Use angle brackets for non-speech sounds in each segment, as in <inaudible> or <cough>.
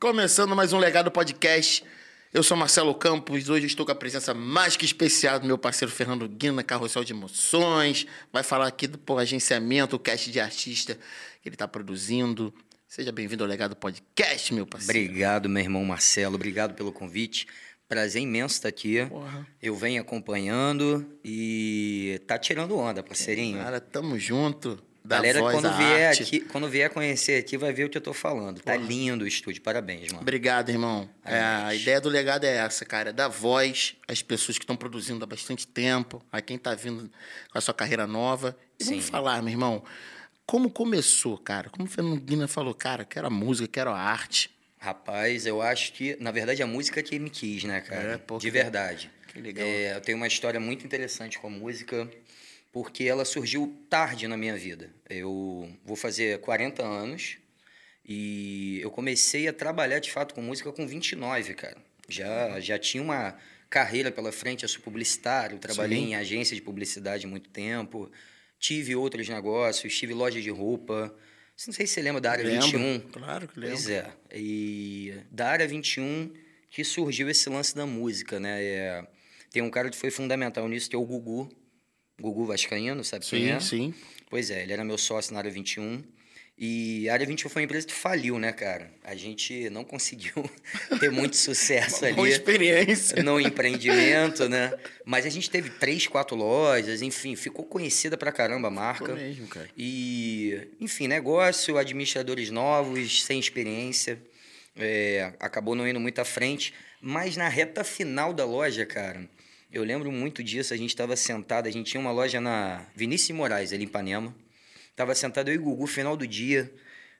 Começando mais um Legado Podcast. Eu sou Marcelo Campos. Hoje estou com a presença mais que especial do meu parceiro Fernando Guina, Carrossel de Emoções. Vai falar aqui do pô, agenciamento, o cast de artista que ele está produzindo. Seja bem-vindo ao Legado Podcast, meu parceiro. Obrigado, meu irmão Marcelo. Obrigado pelo convite. Prazer imenso estar aqui. Porra. Eu venho acompanhando e tá tirando onda, parceirinho. Cara, tamo junto. Da Galera, voz quando vier, arte. aqui, quando vier conhecer aqui, vai ver o que eu tô falando. Tá lindo o estúdio. Parabéns, mano. Obrigado, irmão. É, a ideia do legado é essa, cara. É dar voz às pessoas que estão produzindo há bastante tempo, a quem está vindo com a sua carreira nova. E vamos Sim. falar, meu irmão, como começou, cara? Como o Fernando Guina falou, cara, quero a música, quero a arte. Rapaz, eu acho que, na verdade, a música que me quis, né, cara? É, pô, De verdade. que legal. É, eu tenho uma história muito interessante com a música, porque ela surgiu tarde na minha vida. Eu vou fazer 40 anos e eu comecei a trabalhar de fato com música com 29, cara. Já, já tinha uma carreira pela frente, eu sou publicitário, trabalhei Sim. em agência de publicidade há muito tempo, tive outros negócios, tive loja de roupa. Não sei se você lembra da área Lembro. 21. Claro que lembro. Pois é. E da área 21 que surgiu esse lance da música, né? É, tem um cara que foi fundamental nisso, que é o Gugu. Gugu Vascaíno, sabe quem Sim, é? sim. Pois é, ele era meu sócio na área 21. E a área 21 foi uma empresa que faliu, né, cara? A gente não conseguiu <laughs> ter muito sucesso <laughs> Boa ali experiência. no empreendimento, né? Mas a gente teve três, quatro lojas, enfim, ficou conhecida pra caramba a marca. Ficou mesmo, cara. E, enfim, negócio, administradores novos, sem experiência. é, acabou não indo muito à frente. Mas na reta final da loja, cara, eu lembro muito disso. A gente estava sentado, a gente tinha uma loja na Vinícius Moraes, ali em Ipanema. Tava sentado eu e o Gugu, final do dia.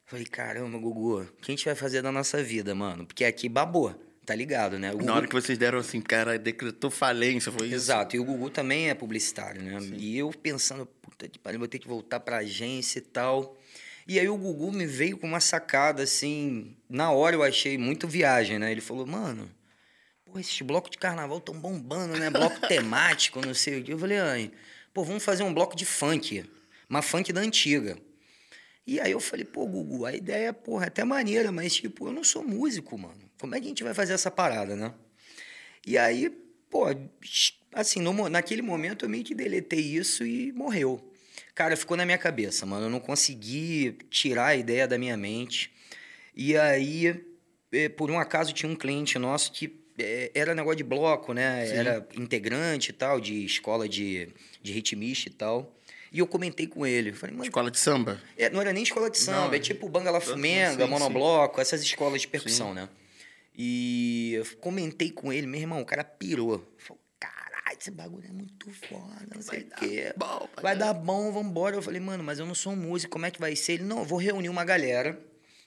Falei, caramba, Gugu, o que a gente vai fazer da nossa vida, mano? Porque aqui babou, tá ligado, né? O Na Gugu- hora que vocês deram assim, cara, decretou falência, foi isso? Exato, e o Gugu também é publicitário, né? E eu pensando, puta que pariu, vou ter que voltar pra agência e tal. E aí o Gugu me veio com uma sacada, assim, na hora eu achei muito viagem, né? Ele falou, mano, pô, esses blocos de carnaval tão bombando, né? Bloco <laughs> temático, não sei o quê. Eu falei, pô, vamos fazer um bloco de funk, uma funk da antiga. E aí eu falei, pô, Gugu, a ideia, porra, é até maneira, mas, tipo, eu não sou músico, mano. Como é que a gente vai fazer essa parada, né? E aí, pô, assim, no naquele momento eu meio que deletei isso e morreu. Cara, ficou na minha cabeça, mano. Eu não consegui tirar a ideia da minha mente. E aí, eh, por um acaso, tinha um cliente nosso que era negócio de bloco, né? Sim. Era integrante e tal, de escola de, de ritmista e tal. E eu comentei com ele. Falei, mano, Escola de samba? é, não era nem escola de samba, Não, é tipo Banga La Fumenga, sim, Monobloco, essas escolas de percussão, né? E eu comentei com ele, meu irmão, o cara pirou. Falou, caralho, esse bagulho é muito foda, não sei o quê. bom, Vai dar bom, vambora. Eu falei, mano, mas eu não sou músico, como é que vai ser? Ele, não, eu vou reunir uma galera,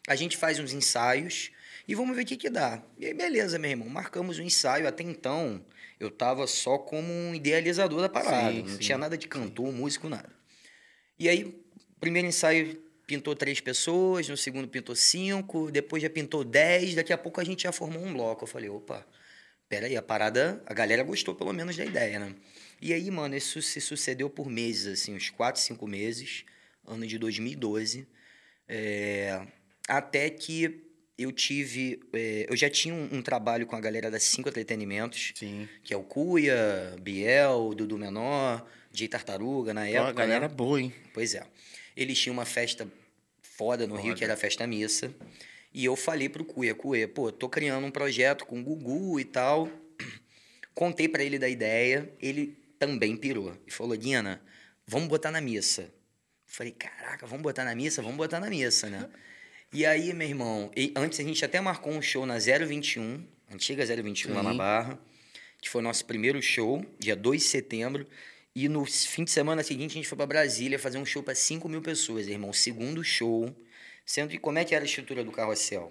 a gente faz uns ensaios e vamos ver o que que dá. E aí, beleza, meu irmão, marcamos o ensaio. Até então, eu tava só como um idealizador da parada, Sim, não sim, tinha nada de cantor, músico, nada. E aí, primeiro ensaio pintou três pessoas, no segundo pintou cinco, depois já pintou dez, daqui a pouco a gente já formou um bloco. Eu falei, opa, peraí, a parada, a galera gostou pelo menos da ideia, né? E aí, mano, isso se sucedeu por meses, assim, uns quatro, cinco meses, ano de 2012, é, até que eu tive, é, eu já tinha um, um trabalho com a galera da Cinco Entretenimentos, Sim. que é o Cuia, Biel, Dudu Menor, Jay Tartaruga na época, a galera né? boa, hein? Pois é. Eles tinham uma festa foda no Rio, que era a Festa Missa. E eu falei pro Cuia, Cuia, pô, tô criando um projeto com o Gugu e tal. <clears throat> Contei pra ele da ideia, ele também pirou. E falou, Guina, vamos botar na missa. Falei, caraca, vamos botar na missa? Vamos botar na missa, né? <laughs> E aí, meu irmão, antes a gente até marcou um show na 021, antiga 021 lá na. Barra, que foi o nosso primeiro show, dia 2 de setembro. E no fim de semana seguinte a gente foi pra Brasília fazer um show pra 5 mil pessoas, irmão. Segundo show. Sendo que como é que era a estrutura do carrossel?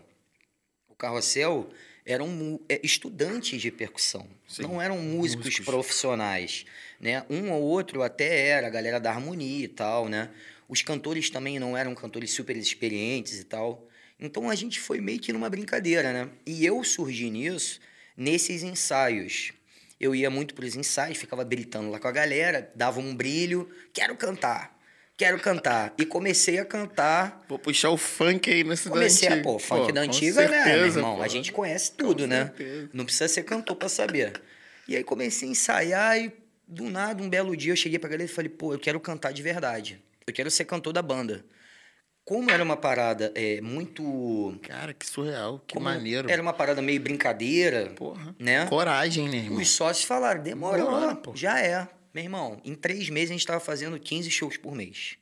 O carrossel eram é, estudantes de percussão, Sim, não eram músicos, músicos. profissionais, né? Um ou outro até era, a galera da harmonia e tal, né? Os cantores também não eram cantores super experientes e tal. Então a gente foi meio que numa brincadeira, né? E eu surgi nisso, nesses ensaios. Eu ia muito para os ensaios, ficava gritando lá com a galera, dava um brilho, quero cantar. quero cantar. E comecei a cantar. Vou puxar o funk aí nessa Comecei da a, pô, funk Pô, da com antiga, né, meu certeza, irmão? pô. A gente conhece tudo, né? certeza. Não precisa ser cantor pra saber. E aí comecei a ensaiar e do nada, um belo dia, eu cheguei pra galera e falei, pô, eu quero cantar de verdade. Eu quero ser cantor da banda. Como era uma parada é, muito. Cara, que surreal, que como maneiro. Era uma parada meio brincadeira, Porra. né? Coragem, né, irmão? Os sócios falaram, demora, pô. já é. Meu irmão, em três meses a gente estava fazendo 15 shows por mês.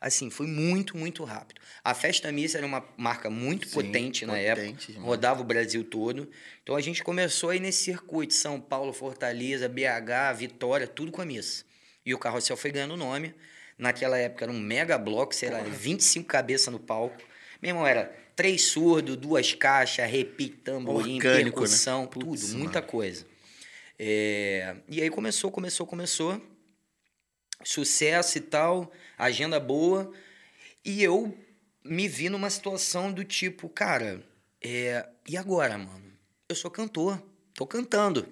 Assim, foi muito, muito rápido. A Festa Missa era uma marca muito Sim, potente na potente época, rodava o Brasil todo. Então a gente começou aí nesse circuito, São Paulo, Fortaleza, BH, Vitória, tudo com a missa. E o Carrossel foi ganhando nome. Naquela época era um mega bloco, sei lá, 25 cabeças no palco. Meu irmão, era três surdos, duas caixas, repique, tamborim, Orgânico, né? percussão, Putz, tudo, muita mano. coisa. É, E aí começou, começou, começou. Sucesso e tal, agenda boa. E eu me vi numa situação do tipo, cara, é, e agora, mano? Eu sou cantor, tô cantando.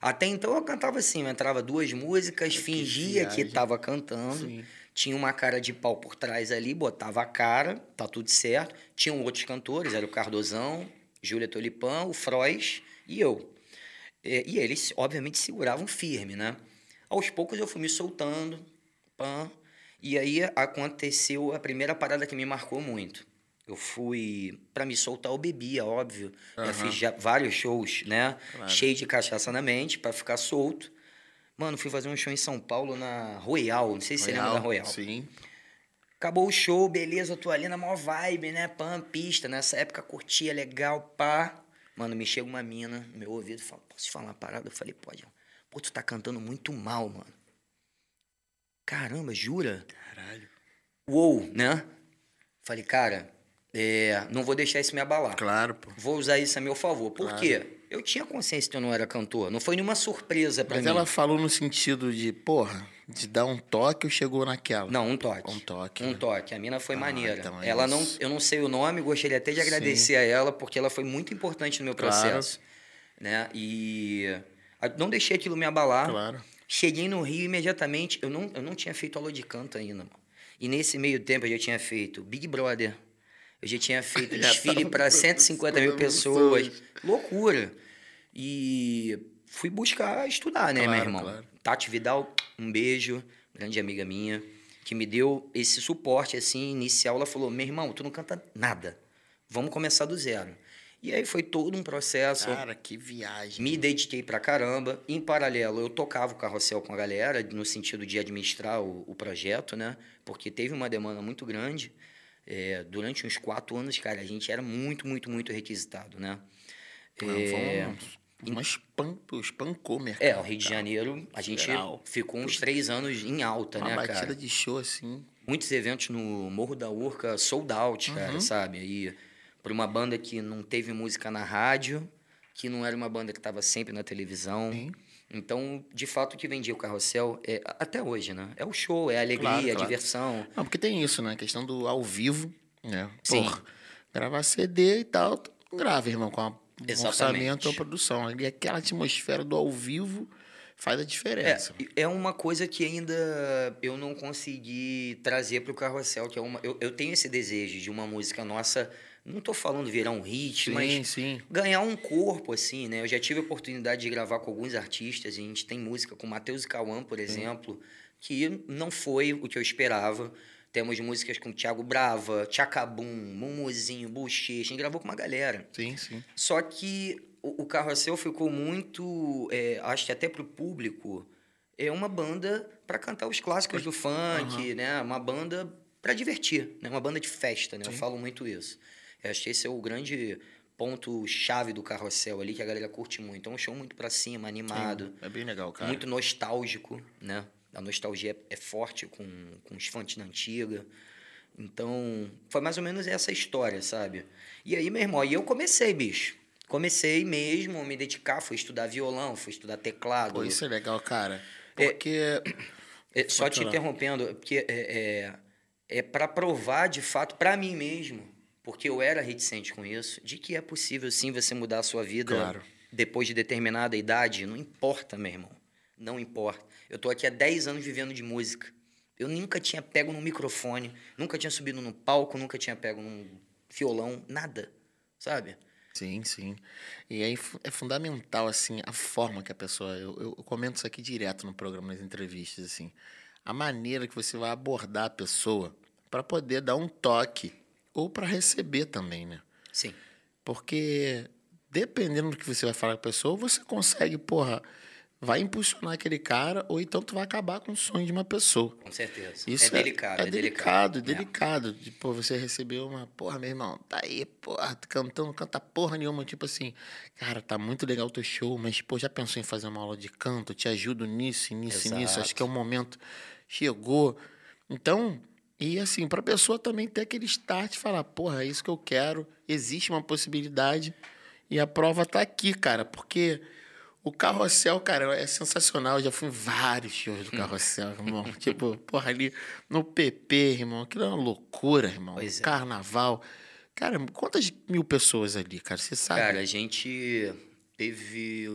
Até então eu cantava assim, eu entrava duas músicas, fingia que viagem. tava cantando. Sim. Tinha uma cara de pau por trás ali, botava a cara, tá tudo certo. Tinham outros cantores, era o Cardozão, Júlia Tolipan, o Frois e eu. É, E eles, obviamente, seguravam firme, né? Aos poucos eu fui me soltando, pã, e aí aconteceu a primeira parada que me marcou muito. Eu fui, pra me soltar, eu bebia, óbvio. Já Aham. fiz vários shows, né? Claro. Cheio de cachaça na mente, pra ficar solto. Mano, fui fazer um show em São Paulo na Royal, não sei se você lembra da Royal. Sim. Acabou o show, beleza, eu tô ali na maior vibe, né? Pã, pista. Nessa época curtia legal, pá. Mano, me chega uma mina no meu ouvido fala: Posso te falar uma parada? Eu falei: Pode. Pô, tu tá cantando muito mal, mano. Caramba, jura? Caralho. Uou, né? Falei, cara, é, não vou deixar isso me abalar. Claro, pô. Vou usar isso a meu favor. Por Claro. quê? Eu tinha consciência que eu não era cantor. Não foi nenhuma surpresa pra Mas mim. ela falou no sentido de, porra, de dar um toque ou chegou naquela? Não, um toque. Um toque. Um né? toque. A mina foi Ah, maneira. então é ela não, isso. eu não sei o nome, gostaria até de Sim. agradecer a ela, porque ela foi muito importante no meu Claro. processo. Né? E não deixei aquilo me abalar. Claro. Cheguei no Rio imediatamente. Eu não, eu não tinha feito aula de canto ainda, mano. E nesse meio tempo eu já tinha feito Big Brother. Eu já tinha feito <laughs> desfile para com 150 mil 50 mil pessoas. Loucura. E fui buscar estudar, né, meu Claro, irmão? claro. Tati Vidal, um beijo, grande amiga minha, que me deu esse suporte assim inicial. Ela falou: "Meu irmão, tu não canta nada. Vamos começar do zero". E aí foi todo um processo. Cara, que viagem. Me dediquei pra caramba. Em paralelo, eu tocava o carrossel com a galera, no sentido de administrar o, o projeto, né? Porque teve uma demanda muito grande. É, durante uns quatro anos, cara, a gente era muito, muito, muito requisitado, né? Não, É, uma espan, espancou o mercado. é, o Rio de Janeiro, a gente Geral. ficou uns três anos em alta, Uma né, batida cara? de show assim. Muitos eventos no Morro da Urca, sold out, Uhum. cara, sabe? Aí, por uma banda que não teve música na rádio, que não era uma banda que estava sempre na televisão. Sim. Então, de fato, o que vendia o carrossel, é, a- até hoje, né? É o show, é a alegria, Claro, a claro. diversão. Não, porque tem isso, né? A questão do ao vivo, né? Sim. Porra, gravar CD e tal, grava, irmão, com a, Exatamente. orçamento ou produção. E aquela atmosfera do ao vivo faz a É, diferença. é uma coisa que ainda eu não consegui trazer para o carrossel, que é uma. Eu, eu tenho esse desejo de uma música nossa. Não tô falando virar um hit, sim, mas sim. ganhar um corpo, assim, né? Eu já tive a oportunidade de gravar com alguns artistas. A gente tem música com Matheus e Cauã, por exemplo, que não foi o que eu esperava. Temos músicas com Thiago Brava, Tchacabum, Mumuzinho, Bochecha. A gente gravou com uma galera. Sim, sim. Só que o, o Carrossel ficou muito, é, acho que até pro público, é uma banda para cantar os clássicos do funk, né? Uma banda para divertir, né? Uma banda de festa, né? Eu falo muito isso. Eu acho que esse é o grande ponto chave do Carrossel ali que a galera curte muito. É um show muito para cima, animado, Sim, É bem legal, cara. muito nostálgico, né? A nostalgia é, é forte com, com os fãs da antiga. Então, foi mais ou menos essa história, sabe? E aí, meu irmão, aí eu comecei, bicho. Comecei mesmo a me dedicar, fui estudar violão, fui estudar teclado. Pô, isso é legal, cara. É- Porque. É, só Pode te interrompendo, porque é, é, é para provar de fato para mim mesmo, porque eu era reticente com isso, de que é possível sim você mudar a sua vida Claro. depois de determinada idade. Não importa, meu irmão. Não importa. Eu tô aqui há 10 anos vivendo de música. Eu nunca tinha pego num microfone, nunca tinha subido num palco, nunca tinha pego num violão, nada, sabe? Sim, sim. E aí é fundamental, assim, a forma que a pessoa. Eu, eu comento isso aqui direto no programa, nas entrevistas, assim. A maneira que você vai abordar a pessoa para poder dar um toque ou para receber também, né? Sim. Porque dependendo do que você vai falar com a pessoa, você consegue, porra, vai impulsionar aquele cara ou então tu vai acabar com o sonho de uma pessoa. Com certeza. Isso é, delicado, é, é, delicado, delicado. É. De, pô, você recebeu uma, porra, meu irmão, tá aí, porra, cantando, canta porra nenhuma, tipo assim, cara, tá muito legal o teu show, mas, pô, já pensou em fazer uma aula de canto? Te ajudo nisso, nisso, Exato. nisso. Acho que é o momento. Chegou. Então, e assim, pra pessoa também ter aquele start e falar, porra, é isso que eu quero, existe uma possibilidade e a prova tá aqui, cara, porque o carrossel, cara, é sensacional. Eu já fui em vários shows do hum. carrossel, irmão. <laughs> tipo, porra, ali no PP, irmão. Aquilo é uma loucura, irmão. Pois é. Carnaval. Cara, quantas mil pessoas ali, cara? Você sabe? Cara, a gente teve.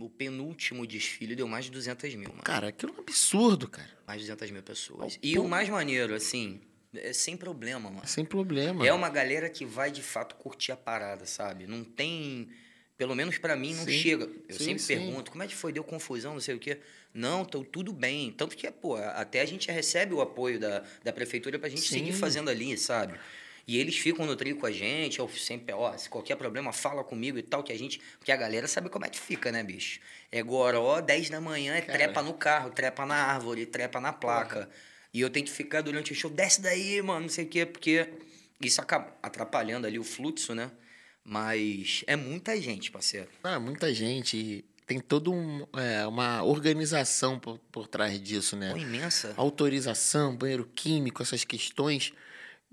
O penúltimo desfile deu mais de 200 mil, mano. Cara, aquilo é um absurdo, cara. Mais de 200 mil pessoas. e o mais maneiro, assim, é sem problema, mano. Sem problema. É uma galera que vai de fato curtir a parada, sabe? Não tem pelo menos para mim não sim. chega. Eu sim, sempre sim. pergunto, como é que foi? Deu confusão, não sei o quê. Não, tô tudo bem. Tanto que, pô, até a gente recebe o apoio da, da prefeitura pra gente seguir fazendo ali, sabe? E eles ficam no trio com a gente, eu sempre, ó, se qualquer problema, fala comigo e tal, que a gente. Porque a galera sabe como é que fica, né, bicho? É goró, 10 da manhã, é Cara. trepa no carro, trepa na árvore, trepa na placa. Porra. E eu tenho que ficar durante o show, desce daí, mano, não sei o quê, porque isso acaba atrapalhando ali o fluxo, né? Mas é muita gente, parceiro. Ah, muita gente. Tem toda um, é, uma organização por, por trás disso, né? Pô, imensa. Autorização, banheiro químico, essas questões.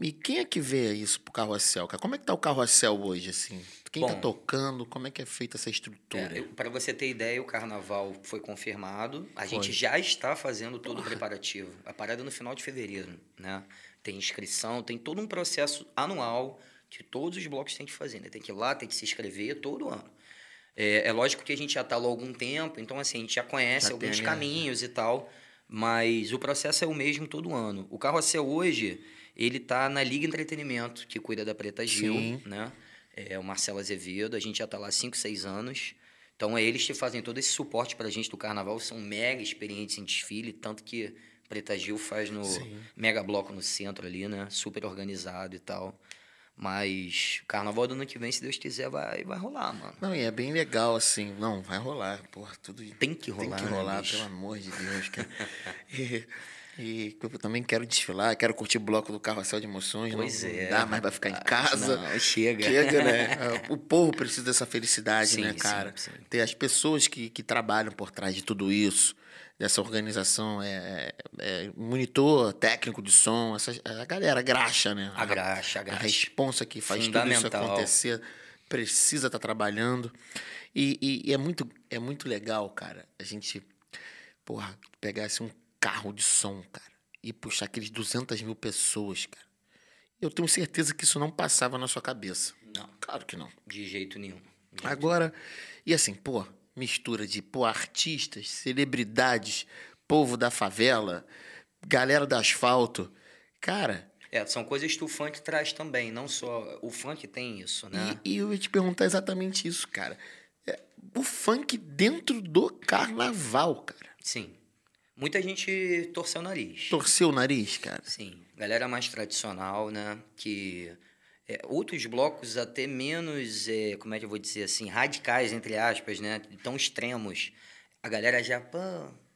E quem é que vê isso pro carrossel, cara? Como é que tá o carrossel hoje, assim? Quem tá Bom, tá tocando? Como é que é feita essa estrutura? É, para você ter ideia, o carnaval foi confirmado. A foi. gente já está fazendo todo o preparativo. A parada é no final de fevereiro, né? Tem inscrição, tem todo um processo anual que todos os blocos têm que fazer, né? Tem que ir lá, tem que se inscrever todo ano. É, é lógico que a gente já está lá há algum tempo, então assim, a gente já conhece já alguns caminhos e tal, mas o processo é o mesmo todo ano. O Carrossel hoje, ele está na Liga Entretenimento, que cuida da Preta Gil, Sim. né? É o Marcelo Azevedo, a gente já está lá há 5, 6 anos. Então, é eles que fazem todo esse suporte para a gente do carnaval, são mega experientes em desfile, tanto que Preta Gil faz no Sim. mega bloco no centro ali, né? Super organizado e tal. Mas carnaval do ano que vem, se Deus quiser, vai, vai rolar, mano. Não, e é bem legal, assim. Não, vai rolar. Porra, tudo. Tem que rolar. Tem que rolar, né, pelo amor de Deus, cara. <laughs> e, e eu também quero desfilar, quero curtir o bloco do Carrossel de Emoções. Pois não, é. Não dá mais pra ficar em casa. Não, chega. Chega, né? O povo precisa dessa felicidade, sim, né, cara? Sim, sim. Ter as pessoas que, que trabalham por trás de tudo isso dessa organização é, é, é, monitor técnico de som, essa, a galera graxa, né? A, graxa, a graxa. A responsa que faz tudo isso acontecer precisa estar tá trabalhando. E, e, e, é, muito, é muito legal, cara, a gente, porra, pegar assim, um carro de som, cara, e puxar aqueles 200 mil pessoas, cara. Eu tenho certeza que isso não passava na sua cabeça. Não. Claro que não. De jeito nenhum. De Agora, e assim, pô, mistura de pô, artistas, celebridades, povo da favela, galera do asfalto. Cara. É, são coisas que o funk traz também, não só. O funk tem isso, né? E, e eu ia te perguntar exatamente isso, cara. É, o funk dentro do carnaval, cara. Sim. Muita gente torceu o nariz. Torceu o nariz, cara? Sim. Galera mais tradicional, né? Que é, outros blocos até menos, é, como é que eu vou dizer assim, radicais, entre aspas, né? Tão extremos. A galera já, pô,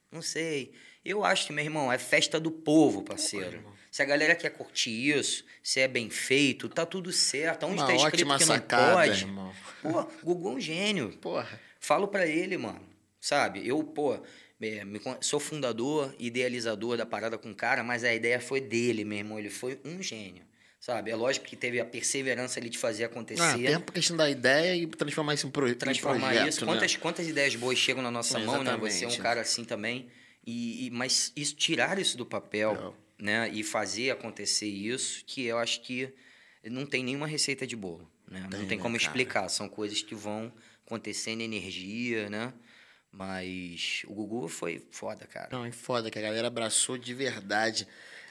não sei. Eu acho que, meu irmão, é festa do povo, parceiro. Pô, se a galera quer curtir isso, se é bem feito, tá tudo certo. Onde Uma tá escrito ótima que sacada, não pode. Irmão. Pô, Gugu é um gênio. Porra. Falo para ele, mano. Sabe? Eu, pô, é, sou fundador, idealizador da parada com o cara, mas a ideia foi dele, meu irmão. Ele foi um gênio sabe? É lógico que teve a perseverança ali de fazer acontecer. Ah, tem a questão da ideia e transformar isso em, pro, transformar projeto, isso. Quantas, né? quantas ideias boas chegam na nossa mão, né? Você é um cara assim também. E, e mas isso, tirar isso do papel, né? E fazer acontecer isso, que eu acho que não tem nenhuma receita de bolo, né? Tem, não tem como né, explicar. São coisas que vão acontecendo, energia, né? Mas o Gugu foi foda, cara. Não, é foda que a galera abraçou de verdade.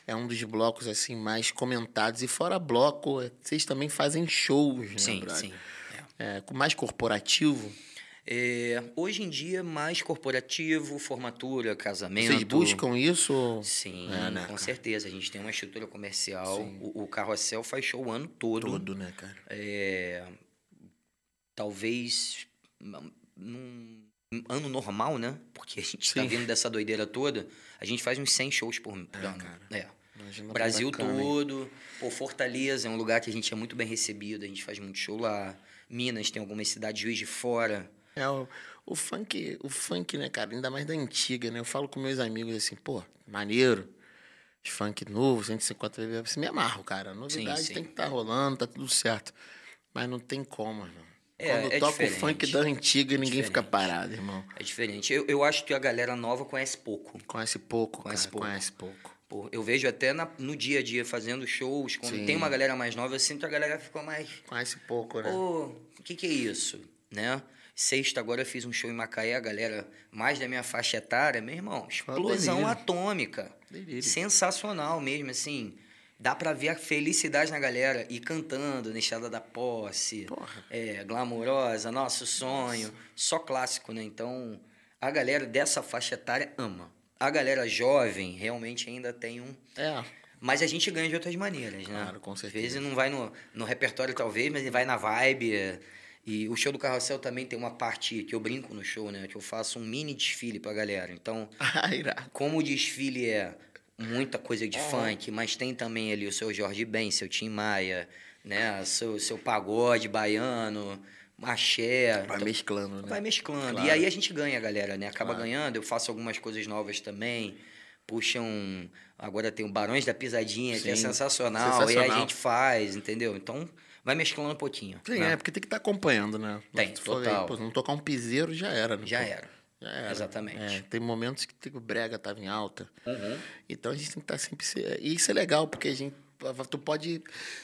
É um dos blocos assim mais comentados. E fora bloco, vocês também fazem shows, né, sim, brother? sim. É, com mais corporativo. É, hoje em dia, mais corporativo, formatura, casamento. Vocês buscam isso? Sim, É, né, com cara? certeza. A gente tem uma estrutura comercial. O, o Carrossel faz show o ano todo. Todo, né, cara? É, talvez num ano normal, né? Porque a gente tá vindo dessa doideira toda. A gente faz uns 100 shows por ano. cara. É. Imagina Brasil bacana, hein? todo. Pô, Fortaleza é um lugar que a gente é muito bem recebido. A gente faz muito show lá. Minas tem algumas cidades, Juiz de Fora. É, o, o funk, o funk, né, cara, ainda mais da antiga, né? Eu falo com meus amigos assim, pô, maneiro. Funk novo, 150 vezes, você me amarro, cara. A novidade Sim, sim. tem que estar rolando, tá tudo certo. Mas não tem como, irmão. É, Quando é toca diferente. o funk da antiga, ninguém fica Diferente. parado, irmão. É diferente. Eu, eu acho que a galera nova conhece pouco. Conhece pouco, Conhece cara, pouco. conhece pouco. Pô, eu vejo até na- no dia a dia fazendo shows, quando Sim. tem uma galera mais nova, eu sinto a galera ficou mais. Conhece pouco, né? Pô, o que, que é isso? Né? Sexta, agora eu fiz um show em Macaé, a galera mais da minha faixa etária, meu irmão, explosão atômica. Delírio. Sensacional mesmo, assim. Dá pra ver a felicidade na galera e cantando Estrada da Posse, Porra. é, Glamourosa, Nosso Sonho, só clássico, né? Então, a galera dessa faixa etária ama. A galera jovem realmente ainda tem um. É, Mas a gente ganha de outras maneiras, né? Claro, com Às certeza. vezes não vai no, no repertório, talvez, mas vai na vibe. é. E o show do Carrossel também tem uma parte que eu brinco no show, né? Que eu faço um mini desfile pra galera. Então, <laughs> ah, como o desfile é muita coisa de funk, mas tem também ali o seu Jorge Ben, seu Tim Maia, né? Seu, seu pagode baiano, axé. Vai Então, mesclando, né? Vai mesclando. Claro. E aí a gente ganha, galera, né? Acaba Claro. ganhando, eu faço algumas coisas novas também. Puxam. Agora tem o Barões da Pisadinha, que é Sim, sensacional. E aí sensacional. a gente faz, entendeu? Então, vai mesclando um pouquinho. Sim, né? é, porque tem que estar acompanhando, né? Tem, total. pô, não tocar um piseiro já era, né? Já era. Era. Exatamente. É, tem momentos que o brega tava em alta. Uhum. Então a gente tem que estar sempre. se- E isso é legal, porque a gente. Tu pode.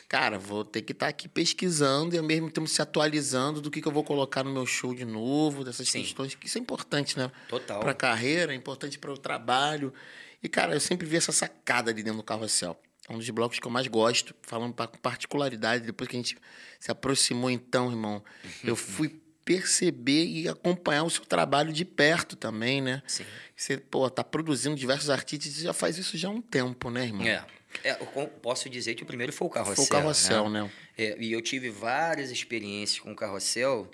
Cara, vou ter que estar aqui pesquisando e ao mesmo tempo se atualizando do que, que eu vou colocar no meu show de novo, dessas Sim. questões, que isso é importante, né? Total. Pra carreira, é importante para o trabalho. E, cara, eu sempre vi essa sacada ali dentro do carrossel. É um dos blocos que eu mais gosto, falando com particularidade. Depois que a gente se aproximou, então, irmão, eu <laughs> fui perceber e acompanhar o seu trabalho de perto também, né? Sim. Você, pô, tá produzindo diversos artistas, você já faz isso já há um tempo, né, irmão? É. É, posso dizer que o primeiro foi o carrossel. Foi o carrossel, né? né? É, e eu tive várias experiências com o carrossel,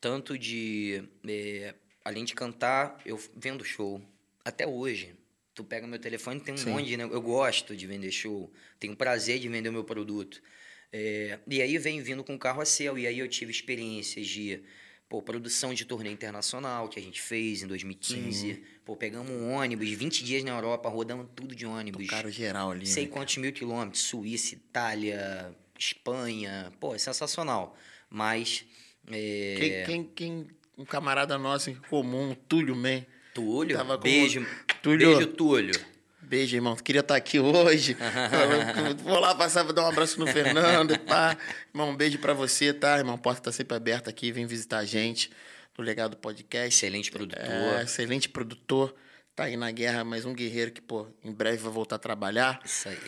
tanto de. é, além de cantar, eu vendo show. Até hoje. Tu pega meu telefone, tem um Sim. monte de. né? Eu gosto de vender show, tenho prazer de vender o meu produto. É, e aí vem vindo com o carrossel. E aí eu tive experiências de. Pô, produção de turnê internacional que a gente fez em 2015. Pô, pegamos um ônibus, 20 dias na Europa, rodamos tudo de ônibus. Cara geral ali. Sei né? quantos mil quilômetros, Suíça, Itália, Espanha, pô, é sensacional. Mas, é, Quem, quem, quem- um camarada nosso em comum, Túlio Man. Túlio, Tava com- beijo, Túlio. beijo, Túlio. Beijo, irmão. Queria estar aqui hoje. <laughs> Vou lá passar, vou dar um abraço no Fernando. Pá. Irmão, um beijo pra você, tá? Irmão, a porta tá sempre aberta aqui. Vem visitar a gente no Legado Podcast. Excelente produtor. É, excelente produtor. Tá aí na guerra, mas um guerreiro que, pô, em breve vai voltar a trabalhar. Isso aí.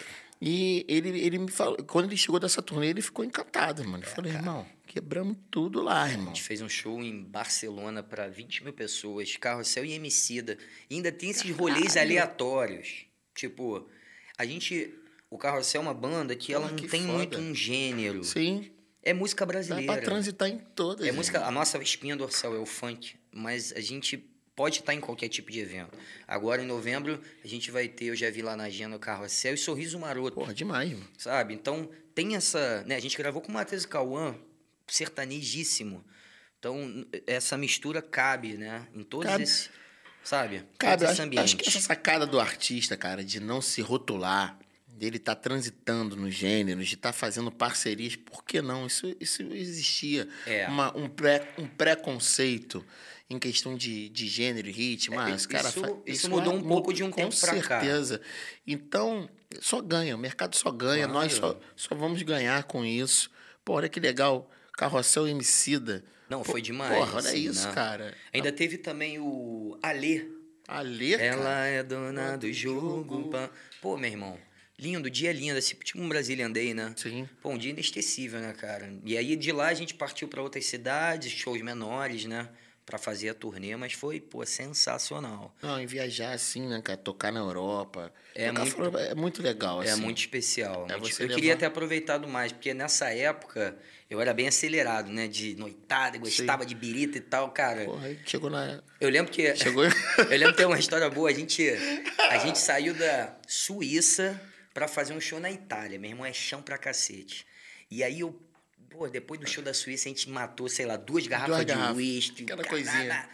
E ele, ele me falou, quando ele chegou dessa turnê, ele ficou encantado, mano. Eu falei, irmão, quebramos tudo lá, A irmão. gente fez um show em Barcelona para 20 mil pessoas, carrossel e Emicida. E ainda tem esses rolês aleatórios. Tipo, a gente. O carrossel é uma banda que ela não que tem foda. muito um gênero. Sim, É música dá brasileira. pra transitar em todas. É irmão. música, a nossa espinha dorsal é o funk, mas a gente pode estar em qualquer tipo de evento. Agora, em novembro, a gente vai ter, eu já vi lá na agenda, o Carrossel e Sorriso Maroto, Porra, demais, mano. sabe? Então, tem essa... Né, a gente gravou com o Matheus Cauã, sertanejíssimo. Então, essa mistura cabe, né? Em todos Cabe. esses... Sabe? Eu esses acho, acho que essa sacada do artista, cara, de não se rotular, dele estar transitando nos gêneros, de estar fazendo parcerias, por que não? Isso, isso existia. É. Uma- um, pré, um preconceito em questão de, de gênero e ritmo. Ah, É, esse cara isso- isso mudou um mu- pouco de um com tempo pra cá. certeza. Então, só ganha. O mercado só ganha. Nós só, Claro. só vamos ganhar com isso. Pô, olha que legal. Carrossel Emicida. Não, Pô, foi demais. Porra, olha isso, né? cara. Ainda teve também o Alê. Cara. Ela é dona do jogo. jogo. Pô, meu irmão, lindo, dia lindo, assim, tipo um Brasília Day, né? Sim. Pô, um dia inesquecível, né, cara? E aí de lá a gente partiu para outras cidades, shows menores, né? Pra fazer a turnê, mas foi, pô, sensacional. Não, em viajar assim, né, cara? Tocar na Europa. É muito- fora- é muito legal, assim. É muito especial. É muito- você eu levar- queria ter aproveitado mais, porque nessa época eu era bem acelerado, né? De noitada, gostava de birita e tal, cara. Porra, aí chegou na... Eu lembro que. Chegou... <laughs> Eu lembro que tem uma história boa. A gente, a gente saiu da Suíça pra fazer um show na Itália. Meu irmão é chão pra cacete. E aí eu. Pô, depois do show da Suíça, a gente matou, sei lá, duas garrafas Duas de uísque. Aquela cara, coisinha.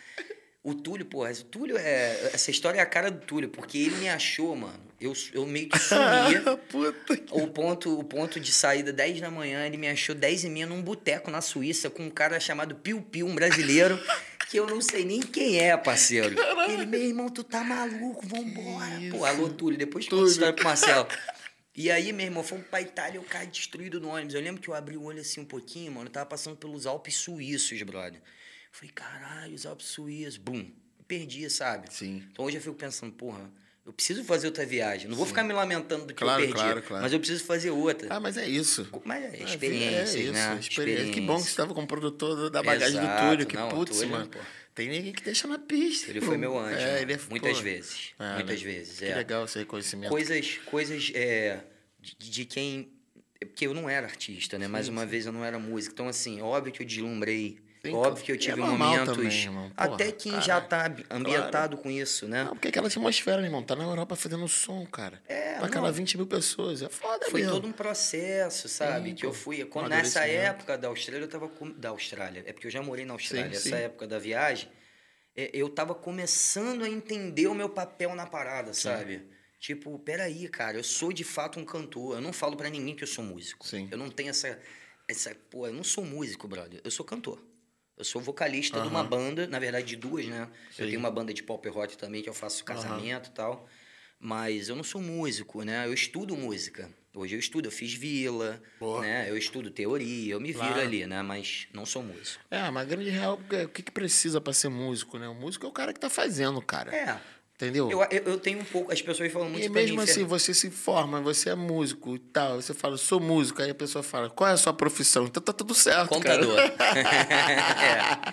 O Túlio, porra, o Túlio é. Essa história é a cara do Túlio, porque ele me achou, mano. Eu, eu meio que sumia. <laughs> Puta que... O ponto, o ponto de saída 10 da manhã, ele me achou 10 e meia num boteco na Suíça com um cara chamado Piu Piu, um brasileiro, <laughs> que eu não sei nem quem é, parceiro. Ele, meu irmão, tu tá maluco, vambora. Pô, alô, Túlio, depois conta a história pro Marcelo. <laughs> E aí, meu irmão, fomos pra Itália, o cara destruído no ônibus. Eu lembro que eu abri o olho assim um pouquinho, mano, eu tava passando pelos Alpes suíços, brother. Falei, caralho, os Alpes suíços. Bum, perdi, sabe? Sim. Então hoje eu fico pensando, porra, eu preciso fazer outra viagem. Não vou ficar me lamentando do que Claro, eu perdi. claro, claro. Mas eu preciso fazer outra. Ah, mas é isso. Mas é Ah, experiências, é isso, né? experiência. Que bom que você estava com o produtor da bagagem Exato, do Túlio. Que não, putz, Túlio, mano. pô. Tem ninguém que deixa na pista. Ele foi meu anjo. É, mano. ele é, muitas pô, vezes. é, muitas né? vezes. Que é. legal esse reconhecimento. Coisas, coisas é, de, de quem. é Porque eu não era artista, né? Mais uma vez eu não era músico. Então, assim, óbvio que eu deslumbrei. Sim, óbvio que eu é tive normal momentos. também, até quem já tá ambientado com isso, né? Não, porque aquela atmosfera, meu irmão, tá na Europa fazendo som, cara. É, Pra aquela não. 20 mil pessoas. É foda Foi mesmo. todo um processo, sabe? Sim, que eu fui. Quando, nessa época da Austrália, eu tava. Com, da Austrália. É porque eu já morei na Austrália. Sim, Essa sim. época da viagem, é, eu tava começando a entender o meu papel na parada, sabe? Tipo, peraí, cara, eu sou de fato um cantor. Eu não falo pra ninguém que eu sou músico. Sim. Eu não tenho essa. essa pô, eu não sou músico, brother. Eu sou cantor. Eu sou vocalista de uma banda, na verdade de duas, né? Eu Sim. tenho uma banda de pop rock também, que eu faço casamento e tal. Mas eu não sou músico, né? Eu estudo música. Hoje eu estudo, eu fiz vila, Boa. né? Eu estudo teoria, eu me viro Claro. ali, né? Mas não sou músico. É, mas grande real, porque o que, que precisa pra ser músico, né? O músico é o cara que tá fazendo, cara. É, Entendeu? eu, eu, eu tenho um pouco... As pessoas falam muito E mesmo mim... assim, Fer- você se forma, você é músico e tal. Você fala, sou músico. Aí a pessoa fala, qual é a sua profissão? Então tá tudo certo, Contador. cara. <laughs>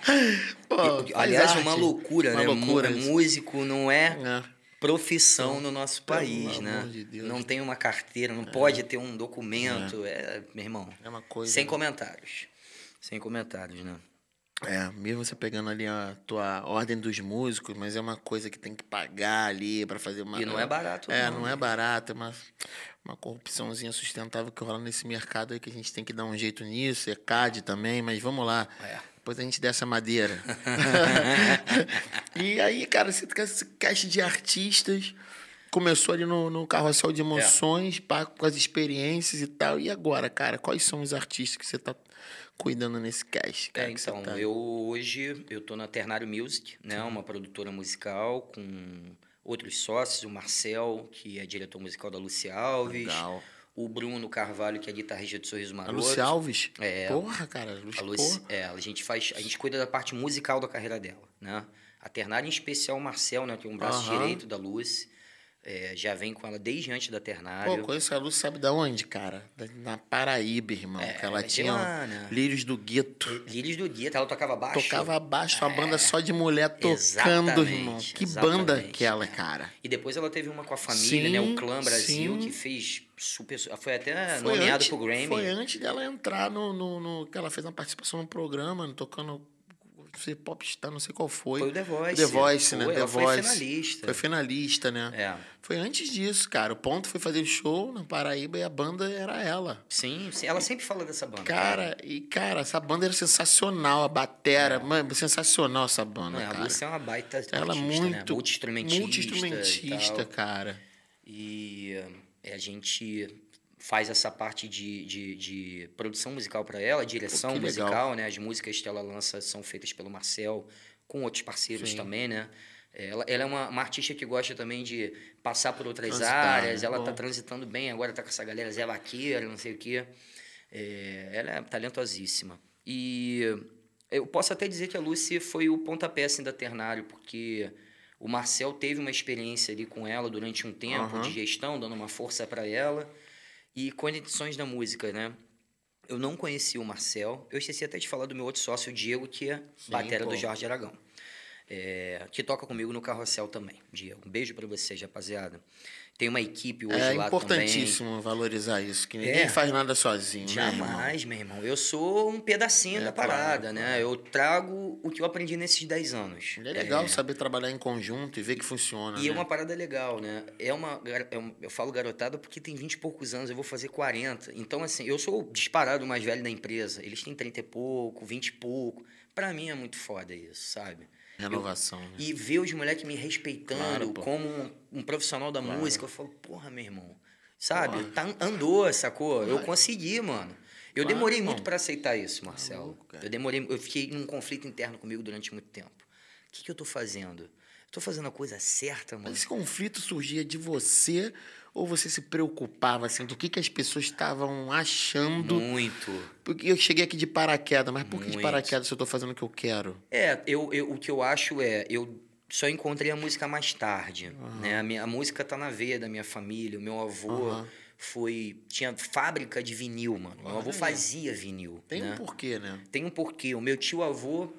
Pô, faz Aliás, arte. uma loucura, Uma né? loucura. Músico não é É. profissão no nosso Pelo país, amor né? de Deus. Não tem uma carteira, não pode ter um documento. É, meu irmão. É uma coisa. Sem comentários. Sem comentários, né? É, mesmo você pegando ali a tua ordem dos músicos, mas é uma coisa que tem que pagar ali pra fazer uma. E não é barato, É, não. não é barato, é uma, uma corrupçãozinha sustentável que rola nesse mercado aí que a gente tem que dar um jeito nisso, é CAD também, mas vamos lá. É. Depois a gente desce a madeira. <laughs> e aí, cara, esse, esse cast de artistas começou ali no, no carrossel de emoções, pá, com as experiências e tal. E agora, cara, quais são os artistas que você tá cuidando nesse cast? Cara, É, então, tá- eu hoje eu tô na Ternário Music, né, uma produtora musical com outros sócios, o Marcel, que é diretor musical da Luci Alves, Legal. o Bruno Carvalho, que é guitarrista de Sorriso A Maroto. Luci Alves? É. Porra, cara. Luci, A Luci, é, a gente faz, a gente cuida da parte musical da carreira dela, né? A Ternário, em especial o Marcel, né, que é um braço direito da Lucy, é, já vem com ela desde antes da Pô, Ternário. conheço a Luci, sabe da onde, cara? Da- Na Paraíba, irmão. É, que ela tinha lá, né? Lírios do Gueto. Lírios do Guia, ela tocava baixo. Tocava abaixo, a banda só de mulher tocando, irmão. Que banda aquela, é. cara. E depois ela teve uma com a família, né? Sim, O Clã Brasil, sim. que fez super. Foi até Foi nomeado antes, pro Grammy. Foi antes dela entrar no, no, no- Que ela fez uma participação no programa, tocando. Não sei, Popstar, não sei qual foi. Foi o The Voice. The Voice, né? Foi, The ela foi Voice. finalista. Foi finalista, né? É. Foi antes disso, cara. O ponto foi fazer show na Paraíba e a banda era ela. Sim, ela sempre fala dessa banda. Cara, e cara, essa banda era sensacional, a batera, mano, sensacional essa banda, Não, a cara. Lúcia é uma baita Ela artista, né? muito Multi-instrumentista. multi-instrumentista, tal. cara. E eh, a gente faz essa parte de, de, de produção musical para ela, direção Pô, musical, né? As músicas que ela lança são feitas pelo Marcel, com outros parceiros Sim. também, né? Ela, ela é uma, uma artista que gosta também de passar por outras Transitar, áreas. né? Ela Bom. tá transitando bem, agora tá com essa galera Zé Vaqueira, não sei o quê. É, ela é talentosíssima. E eu posso até dizer que a Lucy foi o pontapé assim, da Ternário, porque o Marcel teve uma experiência ali com ela durante um tempo Aham. de gestão, dando uma força para ela. E condições da música, né? Eu não conhecia o Marcel. Eu esqueci até de falar do meu outro sócio, o Diego, que é Sim, batera pô. do Jorge Aragão. É, que toca comigo no Carrossel também. Diego, um beijo para vocês, rapaziada. Tem uma equipe hoje É lá importantíssimo valorizar isso, que ninguém É. faz nada sozinho, também. né, irmão? Jamais, meu irmão. Eu sou um pedacinho É, da claro, parada, né? claro. Eu trago o que eu aprendi nesses 10 anos. É legal saber trabalhar em conjunto e ver que funciona, E né? é uma parada legal, né? É uma, é um- eu falo garotada porque tem 20 e poucos anos, eu vou fazer 40. Então, assim, eu sou o disparado mais velho da empresa. Eles têm 30 e pouco, 20 e pouco. Pra mim é muito foda isso, sabe? Renovação, né? E ver os moleques me respeitando Claro, como um, um profissional da Claro. música, eu falo, porra, meu irmão. Sabe? Porra. Tá, andou, sacou? Eu Claro. consegui, mano. Eu demorei muito pra aceitar isso, Marcelo. cara. eu demorei, eu fiquei num conflito interno comigo durante muito tempo. O que, que eu tô fazendo? Eu tô fazendo a coisa certa, mano. Mas esse conflito surgia de você ou você se preocupava, assim, do que, que as pessoas estavam achando? Muito. Porque eu cheguei aqui de paraquedas, mas por que de Muito. paraquedas se eu tô fazendo o que eu quero? É, eu, eu, o que eu acho é, eu só encontrei a música mais tarde, né? A, minha, a música tá na veia da minha família, o meu avô Aham. foi... Tinha fábrica de vinil, mano. Meu avô fazia vinil, Tem né? um porquê, né? Tem um porquê. O meu tio-avô,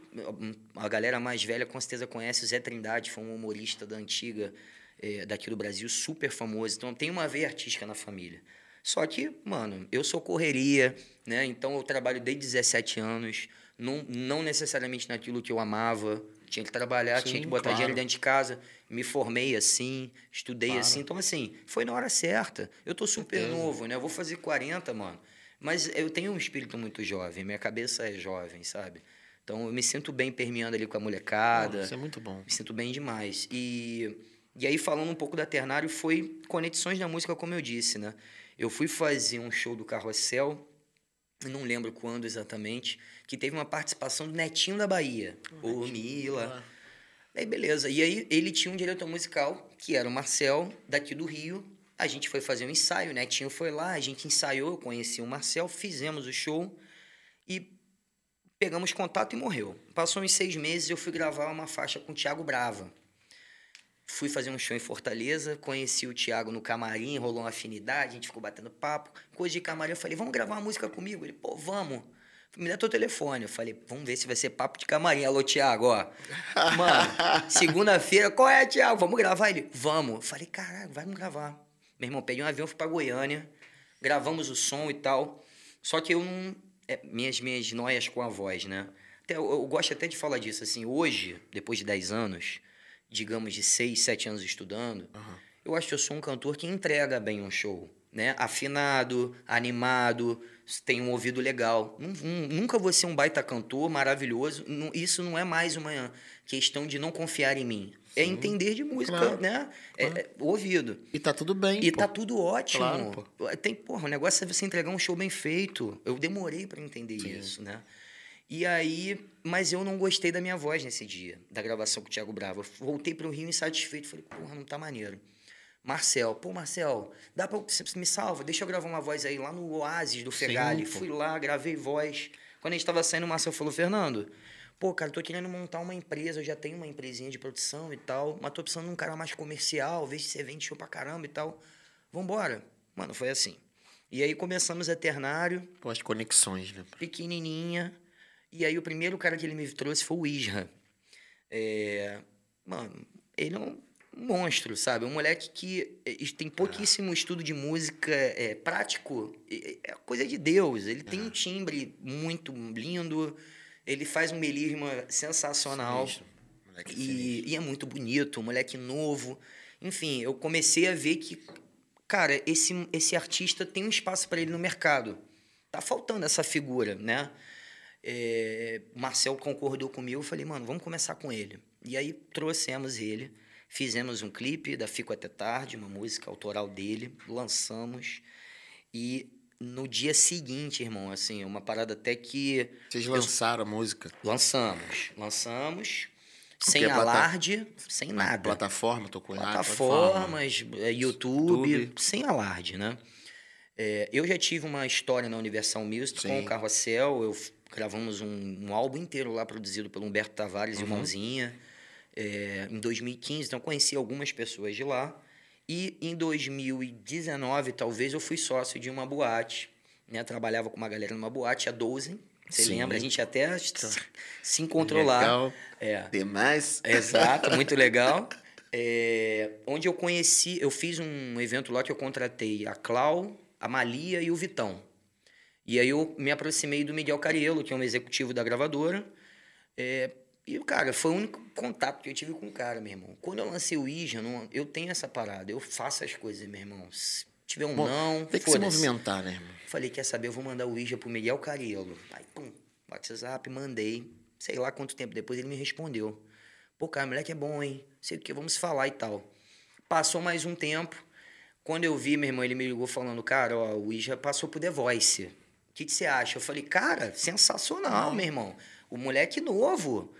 a galera mais velha com certeza conhece, o Zé Trindade, foi um humorista da antiga, eh, daqui do Brasil, super famoso. Então tem uma veia artística na família. Só que, mano, eu sou correria, né? Então eu trabalho desde 17 anos, não, não necessariamente naquilo que eu amava. Tinha que trabalhar, Sim, tinha que botar claro. dinheiro dentro de casa. Me formei assim, estudei Claro. assim. Então, assim, foi na hora certa. Eu tô super Certeza. novo, né? Eu vou fazer 40, mano. Mas eu tenho um espírito muito jovem, minha cabeça é jovem, sabe? Então eu me sinto bem permeando ali com a molecada, Isso é muito bom. me sinto bem demais. E, e aí, falando um pouco da Ternário, foi conexões da música, como eu disse, né? Eu fui fazer um show do Carrossel, não lembro quando exatamente, que teve uma participação do Netinho da Bahia, o Mila. Aí, beleza. E aí, ele tinha um diretor musical, que era o Marcel, daqui do Rio. A gente foi fazer um ensaio, o Netinho foi lá, a gente ensaiou, eu conheci o Marcel, fizemos o show e pegamos contato e morreu. Passou uns seis meses, eu fui gravar uma faixa com o Thiago Brava. Fui fazer um show em Fortaleza, conheci o Thiago no camarim, rolou uma afinidade, a gente ficou batendo papo. Coisa de camarim, eu falei, vamos gravar uma música comigo? Ele, pô, vamos. Me dá teu telefone. Eu falei, vamos ver se vai ser papo de camarim. Alô, Thiago, ó. Mano, <laughs> segunda-feira, qual é, Thiago? Vamos gravar? Ele, vamos. Eu falei, caralho, vamos gravar. Meu irmão, peguei um avião, fui pra Goiânia, gravamos o som e tal. Só que eu não. é, minhas, minhas noias com a voz, né? Até, eu, eu gosto até de falar disso, assim, hoje, depois de 10 anos, digamos de 6, 7 anos estudando, Aham. eu acho que eu sou um cantor que entrega bem um show, né? Afinado, animado, tem um ouvido legal. Nun- nun- Nunca vou ser um baita cantor maravilhoso. Isso não é mais uma questão de não confiar em mim. É entender de música, Claro. né? É, é o ouvido. E tá tudo bem, E pô. tá tudo ótimo. Claro, Tem, porra, o negócio é você entregar um show bem feito. Eu demorei pra entender isso, né? E aí, mas eu não gostei da minha voz nesse dia, da gravação com o Thiago Bravo. Eu voltei pro Rio insatisfeito, falei, porra, não tá maneiro. Marcel, pô, Marcel, dá pra você me salva, deixa eu gravar uma voz aí lá no Oasis do Fegali. Fui lá, gravei voz. Quando a gente tava saindo, o Marcel falou, Fernando, pô, cara, tô querendo montar uma empresa, eu já tenho uma empresinha de produção e tal, mas tô precisando de um cara mais comercial, vejo se você vende show pra caramba e tal. Vambora. Mano, foi assim. E aí começamos a Ternário, Pô, as conexões, né? pequenininha. E aí o primeiro cara que ele me trouxe foi o Isra. É, mano, ele é um monstro, sabe? Um moleque que eh, tem pouquíssimo estudo de música é, prático. É é coisa de Deus. Ele tem um timbre muito lindo. Ele faz um melisma sensacional. E, e é muito bonito, um moleque novo. Enfim, eu comecei a ver que, cara, esse, esse artista tem um espaço para ele no mercado. Tá faltando essa figura, né? É, Marcel concordou comigo, eu falei, mano, vamos começar com ele. E aí trouxemos ele, fizemos um clipe da Fico Até Tarde, uma música autoral dele, lançamos. E no dia seguinte, irmão, assim, uma parada até que Vocês lançaram a música. Lançamos. Lançamos. Sem é plata- alarde, sem nada. Plataforma, tocou Plataformas, é, YouTube, YouTube. sem alarde, né? É, eu já tive uma história na Universal Music com Sim. o Carrossel. Eu gravamos um, um álbum inteiro lá produzido pelo Humberto Tavares Uhum. e o Mãozinha é, em 2015. Então conheci algumas pessoas de lá. E em 2019, talvez, eu fui sócio de uma boate. Né? Trabalhava com uma galera numa boate, a Dozen. Você Sim. lembra? A gente até se- <laughs> encontrou lá. Legal. É. Demais. <laughs> Exato, muito legal. É, onde eu conheci, eu fiz um evento lá que eu contratei a Clau, a Malia e o Vitão. E aí eu me aproximei do Miguel Cariello, que é um executivo da gravadora. É, e o cara, foi o único contato que eu tive com o cara, meu irmão. Quando eu lancei o Ija, não- eu tenho essa parada, eu faço as coisas, meu irmão. Se tiver um Bom, não, Tem que se movimentar, né, irmão? Falei, quer saber, eu vou mandar o Ija pro Miguel Cariello. Aí, pum, WhatsApp, mandei. Sei lá quanto tempo depois ele me respondeu. Pô, cara, moleque é bom, hein? Sei o que, vamos falar e tal. Passou mais um tempo. Quando eu vi, meu irmão, ele me ligou falando, cara, ó, o Ija passou pro The Voice. O que, que você acha? Eu falei, cara, sensacional, meu irmão. O moleque novo.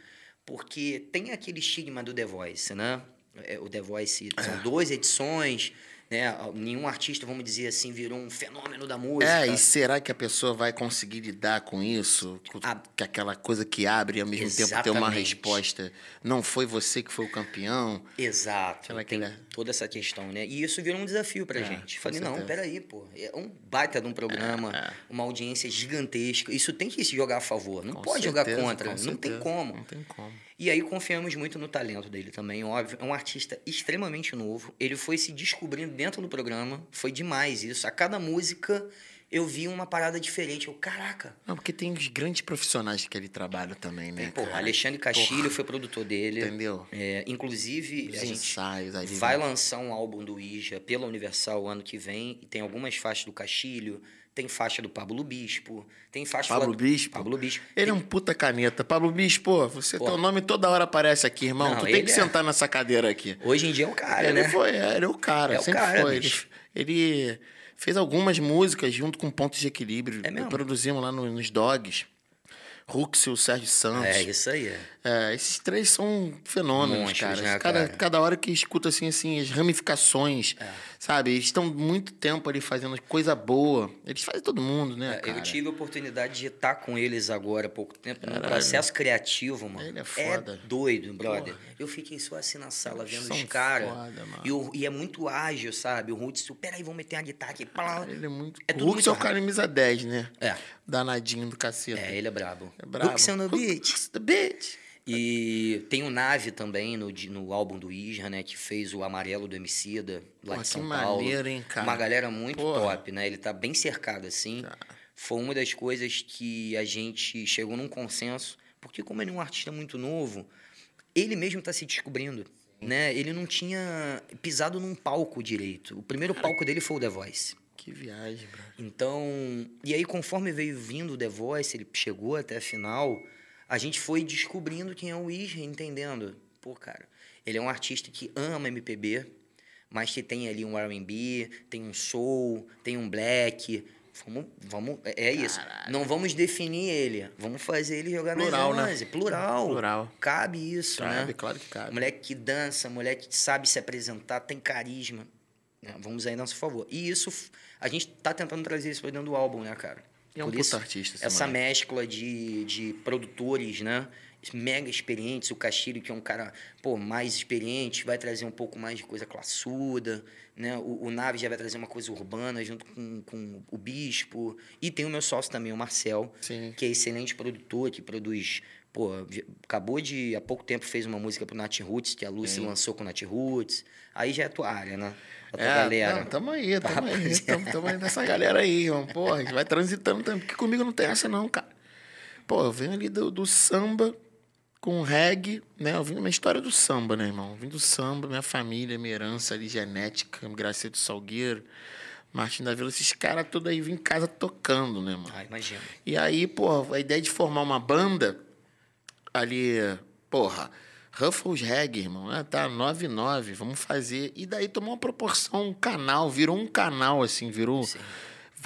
Porque tem aquele estigma do The Voice, né? É, O The Voice são 12 edições, né? Nenhum artista, vamos dizer assim, virou um fenômeno da música. É, e será que a pessoa vai conseguir lidar com isso? Com, com aquela coisa que abre e ao mesmo tempo ter uma Exatamente. resposta. Não foi você que foi o campeão. Exato. Aquela- tem aquela- toda essa questão, né? E isso virou um desafio pra É, gente. Falei, não, certeza. peraí, pô. É um baita de um programa, É, é. uma audiência gigantesca. Isso tem que se jogar a favor. Não Com pode jogar certeza, contra. com não tem certeza. como. Não tem como. E aí confiamos muito no talento dele também, óbvio. É um artista extremamente novo. Ele foi se descobrindo dentro do programa. Foi demais isso. A cada música eu vi uma parada diferente. Eu, caraca. Não, porque tem os grandes profissionais que ele trabalha também, né? Pô, cara? Alexandre Castilho foi produtor dele. Entendeu? É, inclusive, Os a gente ensaios vai né? lançar um álbum do Ija pela Universal ano que vem. E tem algumas faixas do Castilho, tem faixa do Pablo Bispo, tem faixa Pablo fala- Bispo? Pablo Bispo. Ele é um puta caneta. Pablo Bispo, você, Pô. teu nome toda hora aparece aqui, irmão. Não, tu tem que é- sentar nessa cadeira aqui. Hoje em dia é o cara, ele né? foi, é, ele é o cara, É o sempre cara, foi. Ele, ele fez algumas músicas junto com Pontos de Equilíbrio. É mesmo? Produzimos lá no- nos Dogs. Rux e o Sérgio Santos. É, isso aí. É, esses três são fenômenos, Monstros, cara. né, cada, cara? cada hora que escuta assim, assim, as ramificações, É. sabe? Eles estão muito tempo ali fazendo coisa boa. Eles fazem todo mundo, né, É, cara? Eu tive a oportunidade de estar com eles agora há pouco tempo, num Caralho. processo criativo, mano. Ele é foda. doido, brother. Eu fiquei só assim na sala vendo São os caras. E, e é muito ágil, sabe? O Roots, peraí, vamos meter a guitarra aqui. Pá. Ele é muito. É o muito é o rápido. camisa 10, né? É, Danadinho do cacete. é, ele é brabo. É brabo. Roots on the beat. Rooks the beat. E tem o Nave também no, no álbum do Isra, né? Que fez o Amarelo do Emicida, lá Pô, de que São Paulo. maneiro, hein, cara? Uma galera muito Porra. top, né? Ele tá bem cercado, assim. Foi uma das coisas que a gente chegou num consenso. Porque como ele é um artista muito novo, ele mesmo tá se descobrindo, né? Ele não tinha pisado num palco direito. O primeiro palco dele foi o The Voice. Que viagem, bro. Então, e aí conforme veio vindo o The Voice, ele chegou até a final, a gente foi descobrindo quem é o Isra, entendendo. Pô, cara, ele é um artista que ama MPB, mas que tem ali um R&B, tem um soul, tem um black. Vamos, vamos, é é isso. Caralho. Não vamos definir ele, vamos fazer ele jogar Plural, né? nas 11. Plural. Plural. Cabe isso, Cabe, né? claro que cabe. Moleque que dança, moleque que sabe se apresentar, tem carisma. né? Vamos aí a nosso favor. E isso, a gente tá tentando trazer isso pra dentro do álbum, né, cara? É um Por puta isso, artista Essa moleque. mescla de, de produtores, né? Mega experientes. O Castilho, que é um cara, pô, mais experiente, vai trazer um pouco mais de coisa classuda, né? O, o Nave já vai trazer uma coisa urbana junto com, com o Bispo. E tem o meu sócio também, o Marcel, Sim. que é excelente produtor, que produz. Pô, acabou de. Há pouco tempo fez uma música pro Nat Roots, que a Lucy lançou com o Nat Roots. Aí já é tua área, né? A tua É, galera. não, tamo aí, tamo aí, tamo, tamo aí nessa galera aí, irmão. Porra, a gente vai transitando também, porque comigo não tem essa não, cara. Pô, eu venho ali do, do samba com reggae, né? Eu vim minha história do samba, né, irmão? Eu vim do samba, minha família, minha herança ali genética, Graceto Salgueiro, Martin da Vila, esses caras todos aí vim em casa tocando, né, mano? Ah, imagina. E aí, pô, a ideia de formar uma banda ali, porra, Ruffles Reggae, irmão, né? tá 9-9, vamos fazer. E daí tomou uma proporção, um canal, virou um canal, assim, virou. Sim.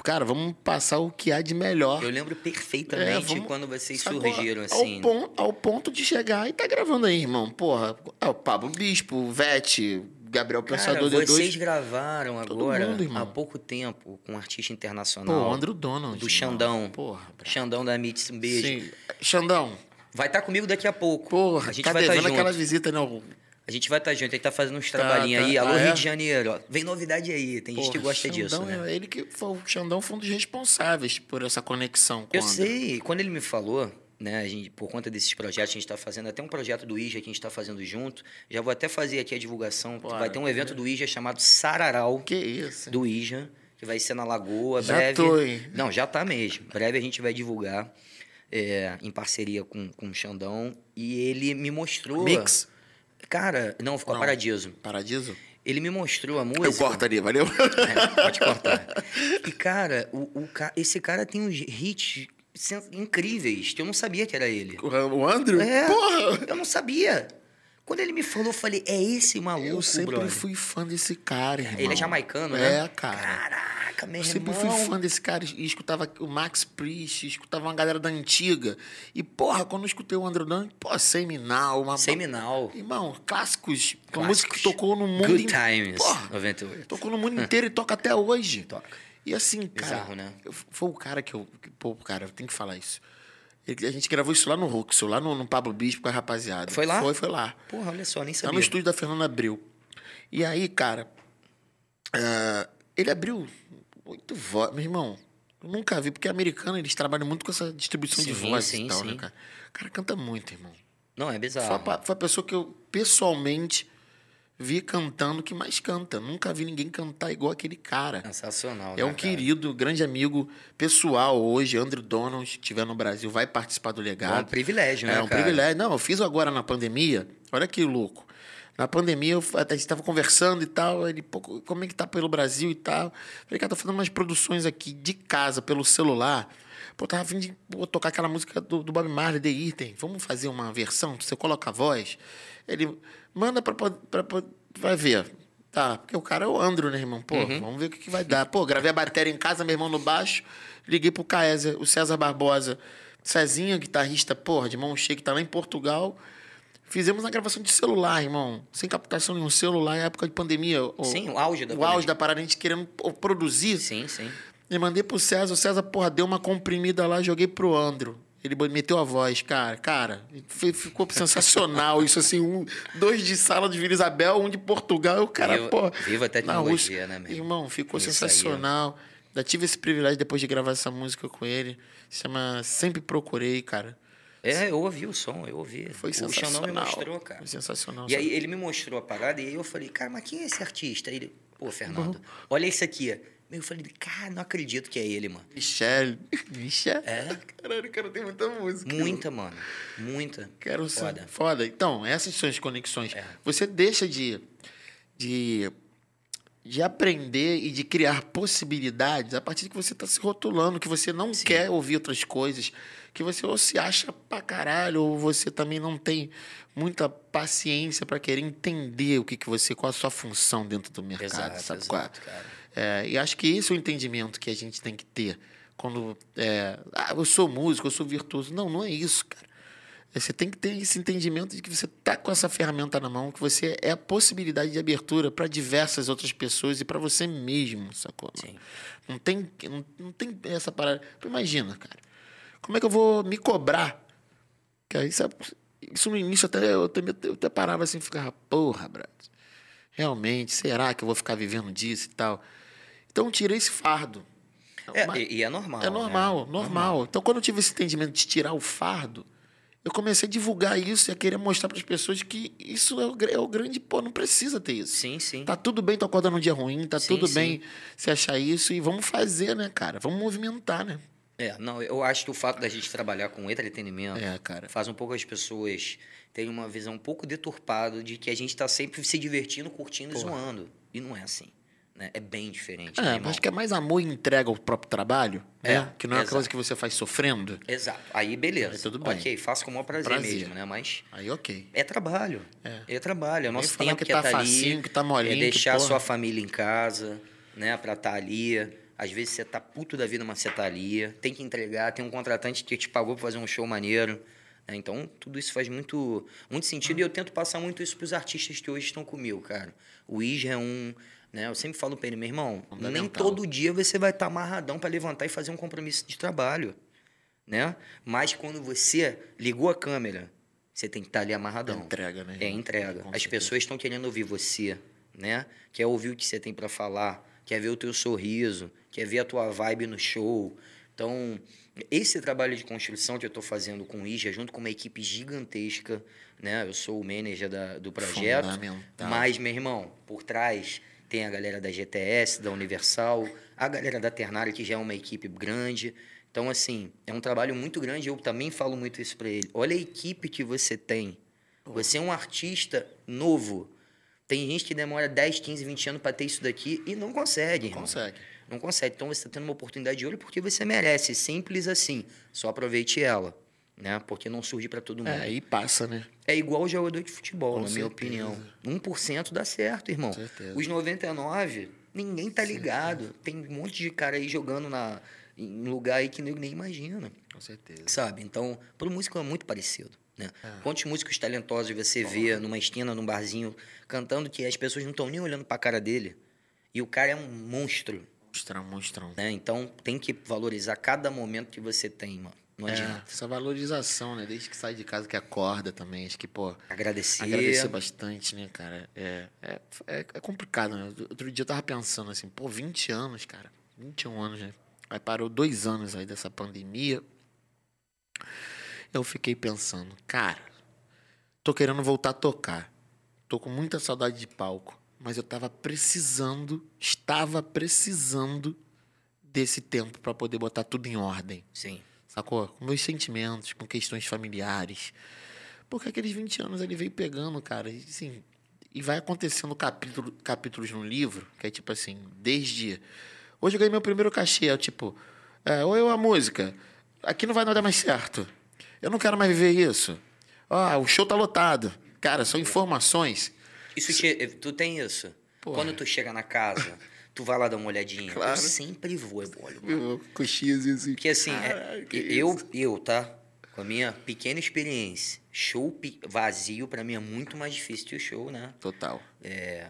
Cara, vamos passar o que há de melhor. Eu lembro perfeitamente É, vamos- quando vocês Sacou? surgiram, ao, assim. ao ponto de chegar e tá gravando aí, irmão. Porra, é o Pablo Bispo, o Vete, Gabriel Cara, Pensador D2. vocês gravaram agora, mundo, há pouco tempo, com um artista Pô, internacional. o Andrew Donald. Do. Xandão. Porra, bravo. Xandão da Mits, um beijo. Sim. Xandão, Vai estar comigo daqui a pouco. porra, a gente tá vai estar devendo junto. aquela visita, não. A gente vai estar junto, ele tá fazendo uns Tá, trabalhinhos tá. aí. Alô, Ah, é? Rio de Janeiro, ó. Vem novidade aí, tem gente que Porra, gosta disso, Xandão né? é ele que foi, o Xandão foi um dos responsáveis por essa conexão com Eu sei, quando ele me falou, né, a gente, por conta desses projetos que a gente está fazendo, até um projeto do IJA que a gente está fazendo junto, já vou até fazer aqui a divulgação. Bora, vai ter um evento do IJA chamado Sararau Que isso? do IJA, que vai ser na Lagoa, Já breve. tô, hein? Não, já tá mesmo. Breve a gente vai divulgar é, em parceria com, com o Xandão. E ele me mostrou. Mix? Cara, não, ficou Não. Paradiso. Paradiso? Ele me mostrou a música. Eu cortaria, valeu? É, pode cortar. E, cara, o, o esse cara tem uns hits incríveis, que eu não sabia que era ele. O Andrew? É, Porra! eu não sabia. Quando ele me falou, eu falei, é esse maluco, Eu sempre brother. fui fã desse cara, irmão. Ele é jamaicano, né? É, cara. Caraca, meu Eu sempre irmão. fui fã desse cara e escutava o Max Priest, escutava uma galera da antiga. E, porra, quando eu escutei o Andrew Dan, pô, Seminal, uma. Seminal. Irmão, clássicos. Uma Clássicos. música que tocou no mundo Good in- Times, Porra, 98. tocou no mundo inteiro e toca até hoje. Toca. E assim, cara. Bizarro, né? Foi o cara que eu. pô, cara, eu tenho que falar isso. A gente gravou isso lá no Ruxo, lá no, no Pablo Bispo com a rapaziada. Foi lá? Foi, foi lá. Porra, olha só, nem sabia. no estúdio da Fernanda Abril. E aí, cara, ah, ele abriu oito vozes. Meu irmão, eu nunca vi, porque americano eles trabalham muito com essa distribuição de Sim, vozes sim, e tal, sim. né, cara? O cara canta muito, irmão. Não, é Foi a, bizarro. foi a pessoa que eu pessoalmente vi cantando que mais canta. Nunca vi ninguém cantar igual aquele cara. Sensacional, É né, um cara? querido, grande amigo pessoal hoje, Andrew Donald, se estiver no Brasil, vai participar do É um legado. privilégio, né, É um cara? privilégio. Não, eu fiz agora na pandemia. Olha que louco. Na pandemia, eu, a gente estava conversando e tal. Ele, pô, como é que tá pelo Brasil e tal? Falei, cara, tô fazendo umas produções aqui de casa, pelo celular. Pô, tava vindo de pô, tocar aquela música do, do Bob Marley, The Item. Vamos fazer uma versão? Você coloca a voz. Ele manda pra, pra, pra- Vai ver. Tá, porque o cara é o Andro, né, irmão? Pô, Uhum. vamos ver o que, que vai dar. Pô, gravei a bateria em casa, meu irmão no baixo. Liguei pro Caézer, o César Barbosa. Cezinha, guitarrista, porra, de mão cheia, que tá lá em Portugal. Fizemos uma gravação de celular, irmão. Sem captação nenhum celular, em época de pandemia. O, Sim, o auge da o pandemia. auge da parada, a gente querendo produzir. Sim, sim. E mandei pro César, o César, porra, deu uma comprimida lá, joguei pro Andro. Ele meteu a voz, cara, cara, fi- ficou sensacional. Isso assim, um, dois de sala de Vila Isabel, um de Portugal, o cara, Viva- pô. viva a na tecnologia, né, meu? Irmão, ficou Isso aí, sensacional. Já tive esse privilégio depois de gravar essa música com ele. Se chama Sempre Procurei, cara. É, eu ouvi o som, eu ouvi. Foi o Xandão me sensacional. mostrou, cara. Foi sensacional. E aí ele me mostrou a parada e aí eu falei, cara, mas quem é esse artista? Aí ele, pô, Fernando, olha isso aqui. Eu falei, cara, não acredito que é ele, mano. Michelle. Michelle? É? Caralho, cara, tem muita música. Muita, mano. Muita. Quero Foda. ser. Foda. Então, essas são as conexões. É. Você deixa de, de, de aprender e de criar possibilidades a partir de que você está se rotulando, que você não quer ouvir outras coisas, que você ou se acha pra caralho, ou você também não tem muita paciência para querer entender o que, que você, qual a sua função dentro do mercado. Exato, sabe é? exato, cara. É, e acho que esse é o entendimento que a gente tem que ter. Quando. É, ah, eu sou músico, eu sou virtuoso. Não, não é isso, cara. É, Você tem que ter esse entendimento de que você tá com essa ferramenta na mão, que você é a possibilidade de abertura para diversas outras pessoas e para você mesmo, sacou? Sim. Não tem, não, não tem essa parada. Imagina, cara. Como é que eu vou me cobrar? Cara, isso, é- isso no início até eu, até, eu até parava assim ficava, porra, brother. Realmente, será que eu vou ficar vivendo disso e tal? Então tirei esse fardo. É, Mas- e, é normal. é né? normal, normal. Então, quando eu tive esse entendimento de tirar o fardo, eu comecei a divulgar isso e a querer mostrar para as pessoas que isso é o, é o grande. Pô, não precisa ter isso. Sim, sim. Tá tudo bem tu acordar num dia ruim, tá Sim, tudo sim. bem se achar isso e vamos fazer, né, cara? Vamos movimentar, né? É, não, eu acho que o fato da gente trabalhar com entretenimento É, cara. faz um pouco as pessoas terem uma visão um pouco deturpada de que a gente tá sempre se divertindo, curtindo e zoando. E não é assim. Né? É bem diferente. né, É, irmão? acho que é mais amor e entrega ao próprio trabalho, É, né? Que não é exato. coisa que você faz sofrendo. Exato. Aí, beleza. Aí tudo bem. Ok, faço com o maior prazer, Prazer. mesmo, né? Mas Aí, ok. é trabalho. É, trabalho. É o Nem nosso tempo que que, tá é tá facinho, ali. que tá molinho, É deixar a porra. sua família em casa, né? Pra estar ali. Às vezes você tá puto da vida, mas você tá ali. Tem que entregar. Tem um contratante que te pagou pra fazer um show maneiro. né? Então, tudo isso faz muito, muito sentido e eu tento passar muito isso para os artistas que hoje estão comigo, cara. O Ija é um. Né? Eu sempre falo para ele, meu irmão, nem todo dia você vai estar tá amarradão para levantar e fazer um compromisso de trabalho. Né? Mas quando você ligou a câmera, você tem que estar tá ali amarradão. É entrega, né? É entrega. As pessoas estão querendo ouvir você, né? Quer ouvir o que você tem para falar, quer ver o teu sorriso, quer ver a tua vibe no show. Então, esse trabalho de construção que eu estou fazendo com o IJA, junto com uma equipe gigantesca, né? Eu sou o manager da, do projeto. Mas, meu irmão, por trás tem a galera da GTS, da Universal, a galera da Ternário, que já é uma equipe grande. Então, assim, é um trabalho muito grande. Eu também falo muito isso para ele. Olha a equipe que você tem. Você é um artista novo. Tem gente que demora 10, 15, 20 anos para ter isso daqui e não consegue. Não consegue. Não consegue. Então você está tendo uma oportunidade de olho porque você merece. Simples assim. Só aproveite ela. Né? Porque não surge para todo mundo. É, e passa, né? É igual o jogador de futebol, Com na certeza. minha opinião. 1% dá certo, irmão. Com certeza. Os 99, ninguém tá ligado. Tem um monte de cara aí jogando na, em lugar aí que nem, nem imagina. Com certeza. Sabe? Então, pro músico é muito parecido. Né? É. Quantos músicos talentosos você vê numa esquina, num barzinho, cantando que as pessoas não estão nem olhando para a cara dele. E o cara é um monstro. Monstrão, monstrão. Né? Então tem que valorizar cada momento que você tem, mano. Não é, adianta. Essa valorização, né? Desde que sai de casa que acorda também. Acho que, pô. Agradecer. Agradecer bastante, né, cara? É, é, é, é complicado, né? Outro dia eu tava pensando assim, pô, 20 anos, cara. 21 anos, né? Aí parou dois anos aí dessa pandemia. Eu fiquei pensando, cara, tô querendo voltar a tocar. Tô com muita saudade de palco mas eu estava precisando, estava precisando desse tempo para poder botar tudo em ordem. Sim. Sacou? Com meus sentimentos, com questões familiares. Porque aqueles 20 anos ele veio pegando, cara, e assim, e vai acontecendo capítulo, capítulos no livro, que é tipo assim, desde hoje eu ganhei meu primeiro cachê, é tipo, é, ou eu a música, aqui não vai dar mais certo. Eu não quero mais viver isso. Ah, o show tá lotado. Cara, são informações isso te, tu tem isso. Porra. Quando tu chega na casa, tu vai lá dar uma olhadinha. Claro. Eu sempre vou, eu olho. Coxinhas assim. Porque assim, é, eu, eu, tá? Com a minha pequena experiência, show vazio para mim é muito mais difícil que o show, né? Total. É,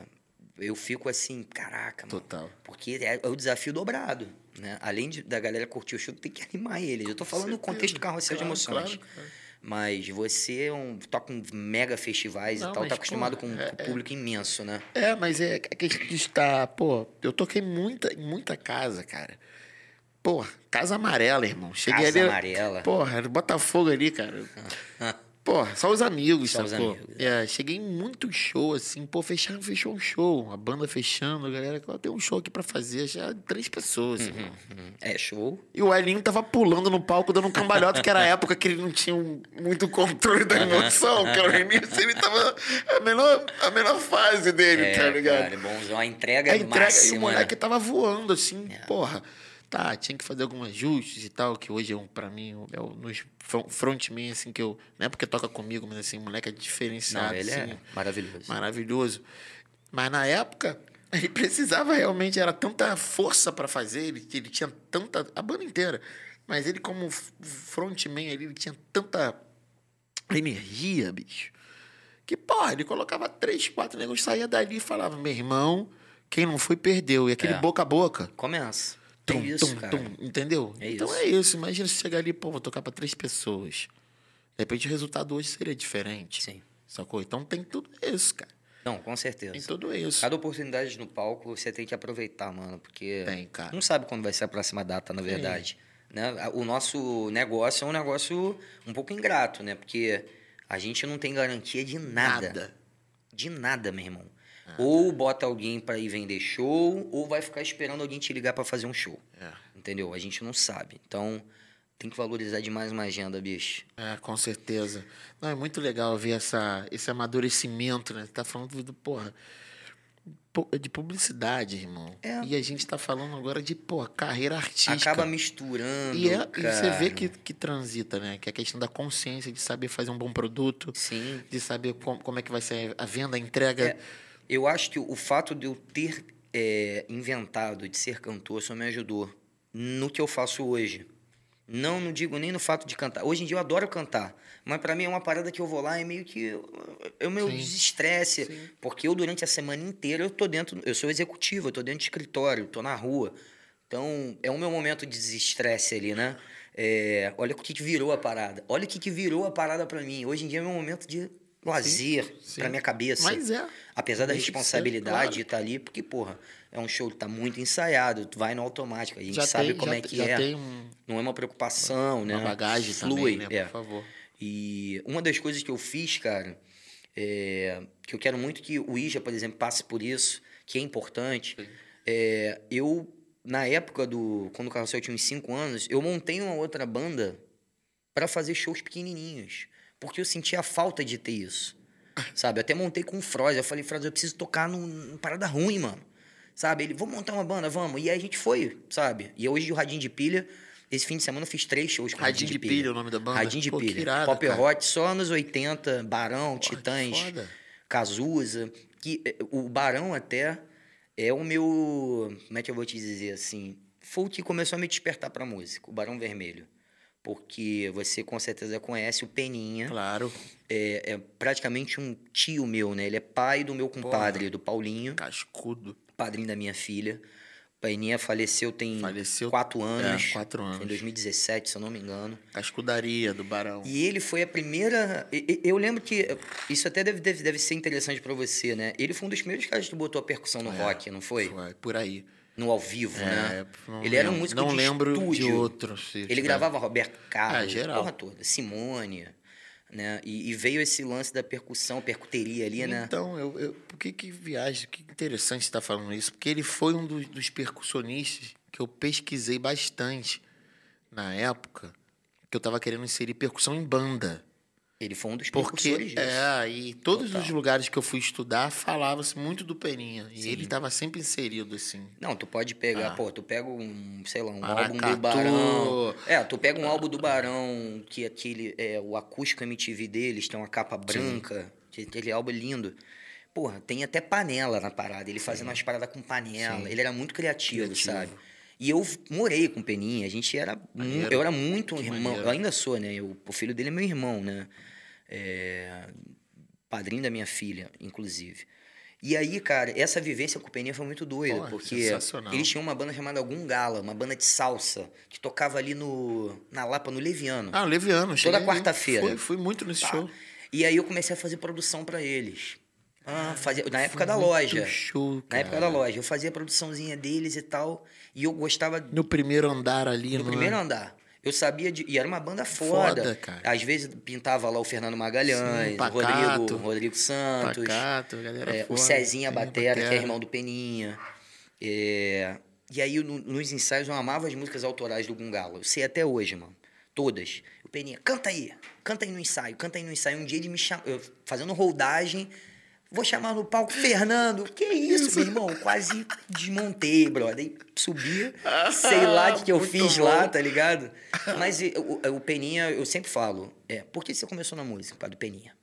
eu fico assim, caraca, mano. Total. Porque é, é o desafio dobrado, né? Além de, da galera curtir o show, tem que animar eles. Eu tô falando no contexto do carrossel claro, de emoções. Claro, claro. Mas você é um, toca em mega festivais Não, e tal, tá acostumado pô, com, é, com é. público é, imenso, né? É, mas é, é que a gente está. Pô, eu toquei muita, em muita casa, cara. Pô, Casa Amarela, irmão. Cheguei casa ali. Amarela. Porra, Botafogo ali, cara. <laughs> Pô, só os amigos, só sacou? Os amigos. É, cheguei em muito show, assim, pô, fechando, fechou um show. A banda fechando, a galera, tem um show aqui pra fazer, já três pessoas. Uhum, uhum. É, show. E o Elinho tava pulando no palco, dando um cambalhota, que era a <laughs> época que ele não tinha muito controle da emoção, que era o início, ele tava a menor, a menor fase dele, é, tá ligado? Cara, bonzão, a entrega a entrega, máxima. E o moleque né? tava voando, assim, é. porra. Tá, tinha que fazer alguns ajustes e tal, que hoje, é um, pra mim, é o, nos frontman, assim, que eu... Não é porque toca comigo, mas, assim, o moleque é diferenciado, não, ele assim, é maravilhoso. Maravilhoso. Mas, na época, <laughs> ele precisava realmente... Era tanta força para fazer, ele, ele tinha tanta... A banda inteira. Mas ele, como frontman, ele, ele tinha tanta energia, bicho. Que, porra, ele colocava três, quatro negócios, saía dali e falava, meu irmão, quem não foi, perdeu. E aquele é. boca a boca. Começa. Tum, é isso, tum, cara. tum, entendeu? É então isso. é isso. Imagina se chegar ali, pô, vou tocar para três pessoas. De repente o resultado hoje seria diferente. Sim. Sacou? Então tem tudo isso, cara. Não, com certeza. Tem tudo isso. Cada oportunidade no palco você tem que aproveitar, mano, porque tem, cara. não sabe quando vai ser a próxima data, na verdade. Né? O nosso negócio é um negócio um pouco ingrato, né? Porque a gente não tem garantia de nada. Nada. De nada, meu irmão. Ah, ou bota alguém para ir vender show, ou vai ficar esperando alguém te ligar para fazer um show. É. Entendeu? A gente não sabe. Então, tem que valorizar demais uma agenda, bicho. É, com certeza. Não, é muito legal ver essa, esse amadurecimento, né? Você tá falando do, porra, de publicidade, irmão. É. E a gente tá falando agora de, porra, carreira artística. Acaba misturando. E, é, e você vê que, que transita, né? Que é a questão da consciência, de saber fazer um bom produto. Sim. De saber como, como é que vai ser a venda, a entrega. É. Eu acho que o fato de eu ter é, inventado de ser cantor só me ajudou no que eu faço hoje. Não, não digo nem no fato de cantar. Hoje em dia eu adoro cantar. Mas para mim é uma parada que eu vou lá e meio que é o meu Sim. desestresse. Sim. Porque eu, durante a semana inteira, eu tô dentro. Eu sou executivo, eu tô dentro de escritório, tô na rua. Então, é o meu momento de desestresse ali, né? É, olha o que, que virou a parada. Olha o que, que virou a parada para mim. Hoje em dia é meu momento de lazer sim. pra minha cabeça. Mas é. Apesar da que ser, responsabilidade claro. de estar ali, porque, porra, é um show que tá muito ensaiado, tu vai no automático, a gente Já sabe tem, como já, é que é. um- Não é uma preocupação, né? uma bagagem Flui, também, né? é. Por favor. E uma das coisas que eu fiz, cara, é, que eu quero muito que o Ija, por exemplo, passe por isso, que é importante. É, eu, na época do. Quando o Carrossel tinha uns 5 anos, eu montei uma outra banda para fazer shows pequenininhos. Porque eu sentia a falta de ter isso. Sabe? Eu até montei com o Froz. Eu falei, Froz, eu preciso tocar num, numa parada ruim, mano. Sabe? Ele, vamos montar uma banda, vamos. E aí a gente foi, sabe? E hoje o Radinho de Pilha, esse fim de semana eu fiz três shows com o Radinho de Pilha, é o nome da banda? Radinho de Pô, Pilha. irado, Pop cara. Hot só anos 80, Barão, que Titãs. Cazuza. Que, eh, o Barão até é o meu. Como é que eu vou te dizer assim? Foi o que começou a me despertar pra música, o Barão Vermelho. Porque você com certeza conhece o Peninha. Claro. É, é praticamente um tio meu, né? Ele é pai do meu compadre, do Paulinho, Cascudo. padrinho da minha filha. Peninha faleceu tem Faleceu- quatro anos. É, quatro anos. Foi em 2017, se eu não me engano. Cascudaria do Barão. E ele foi a primeira. Eu lembro que. Isso até deve, deve, deve ser interessante pra você, né? Ele foi um dos primeiros caras que botou a percussão no É, rock, não foi? Foi, por aí. No ao vivo, né? É, não Ele era um músico Não de lembro de estúdio. outro. se Ele tiver. gravava Roberto Carlos, É, geral. porra toda, Simone, né? E, e veio esse lance da percussão, percuteria ali, né? Então, eu, eu, por que que viagem? Que interessante você estar falando isso. Porque ele foi um dos, dos percussionistas que eu pesquisei bastante na época que eu tava querendo inserir percussão em banda. Ele foi um dos Porque, disso. é, e todos Total. os lugares que eu fui estudar falava-se muito do Peninha. E Sim. ele tava sempre inserido, assim. Não, tu pode pegar, Ah. pô, tu pega um, sei lá, um Maracatu. álbum do Barão. É, tu pega um álbum do Barão, que aquele, é, o acústico MTV deles tem uma capa branca, que aquele álbum é lindo. Porra, tem até panela na parada, ele fazendo umas paradas com panela, Sim. ele era muito criativo, Criativo. sabe? E eu morei com o Peninha, a gente era. Maneiro. Eu era muito Que irmão, maneiro. eu ainda sou, né? Eu, o filho dele é meu irmão, né? É, padrinho da minha filha, inclusive. E aí, cara, essa vivência com o Peninha foi muito doida, Porra, porque eles tinham uma banda chamada Gungala, uma banda de salsa, que tocava ali no, na Lapa, no Leviano. Ah, Leviano. aí. quarta-feira. Fui, fui muito nesse Tá. show. E aí eu comecei a fazer produção pra eles. Ah, fazia, na época da loja. show, Na cara. época da loja. Eu fazia a produçãozinha deles e tal. E eu gostava No primeiro andar ali, no não é? primeiro andar. Eu sabia de. E era uma banda foda. Foda, cara. Às vezes pintava lá o Fernando Magalhães, Sim, o Pacato. Rodrigo, Rodrigo Santos. Pacato, galera É, o foda. Cezinha Sim, Batera, que é Batera. irmão do Peninha. É, E aí, no- nos ensaios, eu amava as músicas autorais do Gungalo. Eu sei até hoje, mano. Todas. O Peninha, canta aí. Canta aí no ensaio, canta aí no ensaio. Um dia ele me chamou, eu fazendo rodagem. Vou chamar no palco Fernando. Que isso, meu irmão? Quase desmontei, brother. Aí subi, sei lá o que, que eu fiz bom. lá, tá ligado? Mas o, Peninha, eu sempre falo, é, por que você começou na música? Por causa do Peninha.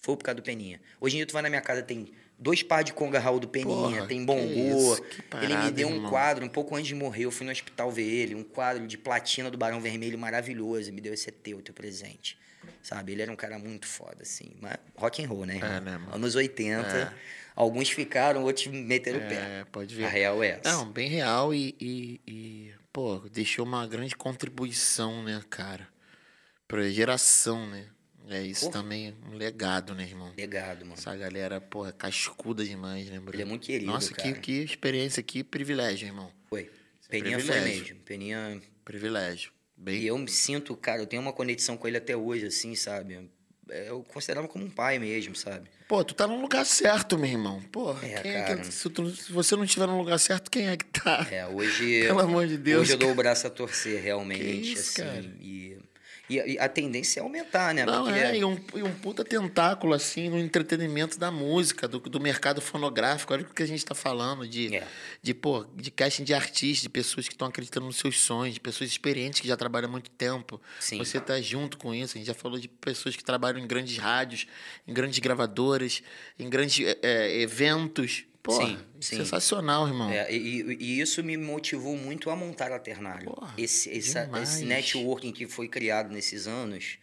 Foi por causa do Peninha. Hoje em dia tu vai na minha casa, tem dois par de conga Raul do Peninha, Porra, tem bongô. isso, ele me deu um irmão. quadro, um pouco antes de morrer, eu fui no hospital ver ele, um quadro de platina do Barão Vermelho maravilhoso. Me deu esse é teu, teu presente. Sabe? Ele era um cara muito foda, assim. Mas rock and roll, né, irmão? É, né, mano? Anos 80. É. Alguns ficaram, outros meteram o pé. É, pode ver. A real é essa. Não, bem real e, e, e, pô, deixou uma grande contribuição, né, cara? Pra geração, né? É isso Porra. também, um legado, né, irmão? Legado, mano. Essa galera, porra, cascuda demais, né, bro? Ele é muito querido, Nossa, que, cara. que experiência, que privilégio, irmão. Foi. Peninha foi privilégio. mesmo. Peninha Privilégio. Bem, E eu me sinto, cara, eu tenho uma conexão com ele até hoje, assim, sabe? É, Eu considerava como um pai mesmo, sabe? Pô, tu tá no lugar certo, meu irmão. Porra, É, quem é cara. que, se, tu- se você não estiver no lugar certo, quem é que tá? É, hoje. <laughs> Pelo amor de Deus. Hoje eu dou o braço a torcer, realmente, Que isso, assim. cara. E, e, e a tendência é aumentar, né? Não, Porque é, e um, e um puta tentáculo, assim, no entretenimento da música, do, do mercado fonográfico. Olha o que a gente tá falando, de, É. de, pô, de casting de artistas, de pessoas que estão acreditando nos seus sonhos, de pessoas experientes que já trabalham há muito tempo. Sim. Você tá junto com isso. A gente já falou de pessoas que trabalham em grandes rádios, em grandes gravadoras, em grandes é, é, eventos. Sim, sim. sensacional, irmão. É, e, e, isso me motivou muito a montar a Ternário. Porra, esse, essa, esse networking que foi criado nesses anos.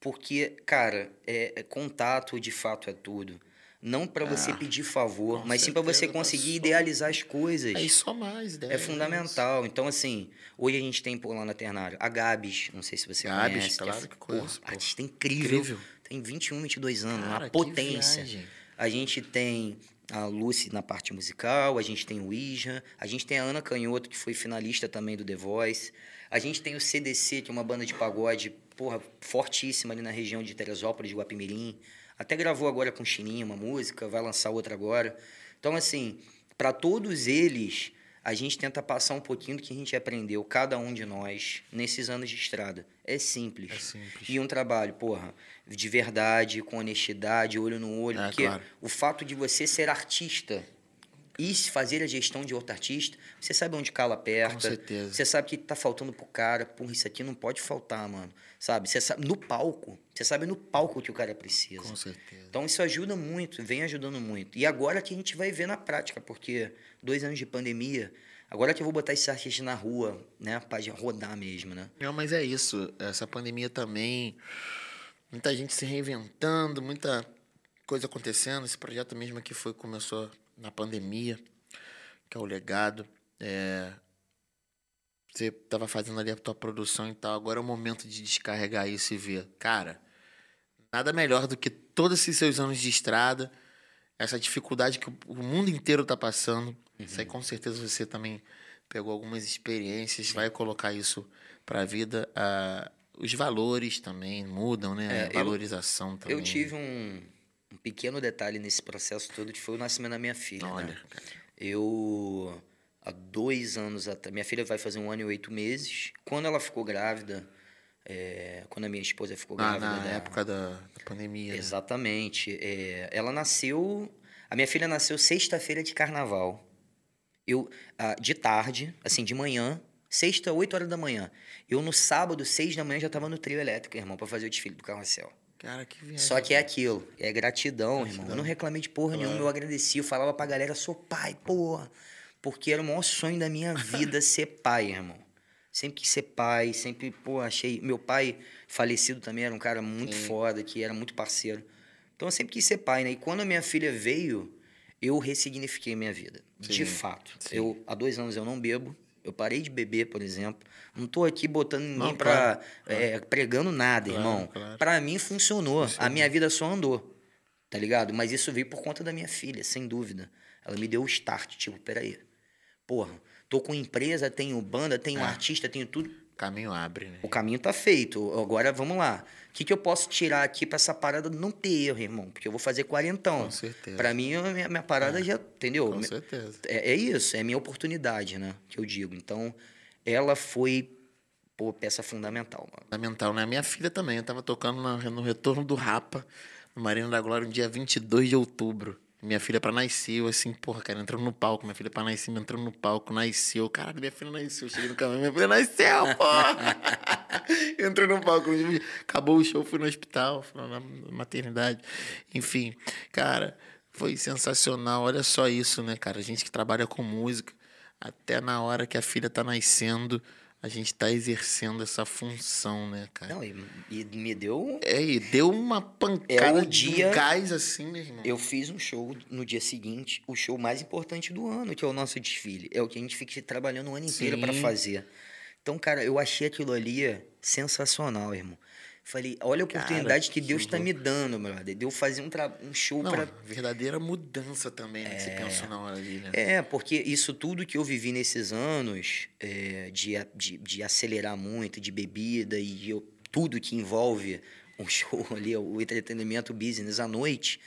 Porque, cara, é, é contato de fato é tudo. Não para você Ah, pedir favor, mas sim para você certeza, conseguir idealizar as coisas. É isso só mais, ideia. É fundamental. Então, assim, hoje a gente tem por lá na Ternário a Gabs, não sei se você Gabs, conhece. claro é, que conheço, porra, artista incrível. Incrível. Tem 21, 22 anos, Cara, uma que potência. A gente tem a Lucy na parte musical, a gente tem o Isra, a gente tem a Ana Canhoto, que foi finalista também do The Voice. A gente tem o CDC, que é uma banda de pagode, porra, fortíssima ali na região de Teresópolis, de Guapimirim. Até gravou agora com Chininho uma música, vai lançar outra agora. Então, assim, para todos eles, a gente tenta passar um pouquinho do que a gente aprendeu, cada um de nós, nesses anos de estrada. É simples. É simples. E um trabalho, porra, de verdade, com honestidade, olho no olho. É, porque claro. o fato de você ser artista e fazer a gestão de outro artista, você sabe onde cala aperta. Com certeza. Você sabe que tá faltando pro cara. Porra, isso aqui não pode faltar, mano. Sabe? Você sabe, no palco. Você sabe no palco o que o cara precisa. Com certeza. Então isso ajuda muito, vem ajudando muito. E agora que a gente vai ver na prática, porque dois anos de pandemia, agora que eu vou botar esses artistas na rua, né, pra rodar mesmo, né? Não, mas é isso. Essa pandemia também. Muita gente se reinventando, muita coisa acontecendo. Esse projeto mesmo aqui foi, começou na pandemia, que é o legado. É, você estava fazendo ali a tua produção e tal. Agora é o momento de descarregar isso e ver. Cara, nada melhor do que todos esses seus anos de estrada, essa dificuldade que o- mundo inteiro tá passando. Isso aí com certeza você também pegou algumas experiências, vai colocar isso pra vida. Ah, os valores também mudam, né? É, a eu- valorização também. Eu tive um pequeno detalhe nesse processo todo, que foi o nascimento da minha filha. Olha, né? Eu, há dois anos atrás, minha filha vai fazer um ano e oito meses. Quando ela ficou grávida, é, quando a minha esposa ficou na, grávida. na da- época da, da pandemia. né? Exatamente. É, ela nasceu. A minha filha nasceu sexta-feira de carnaval. Eu, ah, de tarde, assim, de manhã, sexta, 8 horas da manhã. Eu, no sábado, 6 da manhã, já tava no trio elétrico, irmão, pra fazer o desfile do carrossel. Cara, que viagem. Só que é aquilo, é gratidão, irmão. Eu não reclamei de porra nenhuma, eu agradeci. Eu falava pra galera, sou pai, porra. Porque era o maior sonho da minha <laughs> vida ser pai, irmão. Sempre quis ser pai, sempre, pô, achei. Meu pai falecido também era um cara muito foda, que era muito parceiro. Então eu sempre quis ser pai, né? E quando a minha filha veio, eu ressignifiquei minha vida. De Sim, fato. sim. Eu, há dois anos eu não bebo. Eu parei de beber, por exemplo. Não tô aqui botando ninguém Não, pra. claro, é, pregando nada, Claro, irmão. claro. Pra mim funcionou. A minha vida só andou. Tá ligado? Mas isso veio por conta da minha filha, sem dúvida. Ela me deu o start, tipo, peraí. Porra, tô com empresa, tenho banda, tenho É. artista, tenho tudo. O caminho abre, né? O caminho tá feito. Agora vamos lá. O que, que eu posso tirar aqui pra essa parada não ter erro, irmão? Porque eu vou fazer quarentão. Com certeza. Pra mim, a minha, minha parada já. Entendeu? Com certeza. É, é isso, é minha oportunidade, né? Que eu digo. Então, ela foi, pô, peça fundamental, mano. Fundamental, né? Minha filha também. Eu tava tocando no retorno do Rapa, no Marina da Glória, no dia 22 de outubro. Minha filha pra nascer, eu assim, porra, cara, entrando no palco. Minha filha pra nascer, entrando no palco, nasceu. Caralho, minha filha nasceu. Cheguei no caminho, minha filha nasceu, porra! <laughs> Entrou no palco. Acabou o show, fui no hospital, fui na maternidade. Enfim, cara, foi sensacional. Olha só isso, né, cara? A gente que trabalha com música, até na hora que a filha tá nascendo, a gente tá exercendo essa função, né, cara? Não, e, e me deu. É, e deu uma pancada É o de dia- um gás assim, né, irmão? Eu fiz um show no dia seguinte, o show mais importante do ano, que é o nosso desfile. É o que a gente fica trabalhando o ano inteiro para fazer. Então, cara, eu achei aquilo ali sensacional, irmão. Falei, olha a Cara, oportunidade que que Deus está me dando, meu brother. De eu fazer um, um show para verdadeira mudança também, né? que Você pensou na hora ali, né? É, porque isso tudo que eu vivi nesses anos, é, de, de, de acelerar muito, de bebida e eu- tudo que envolve o <laughs> show ali, o entretenimento, o business à noite,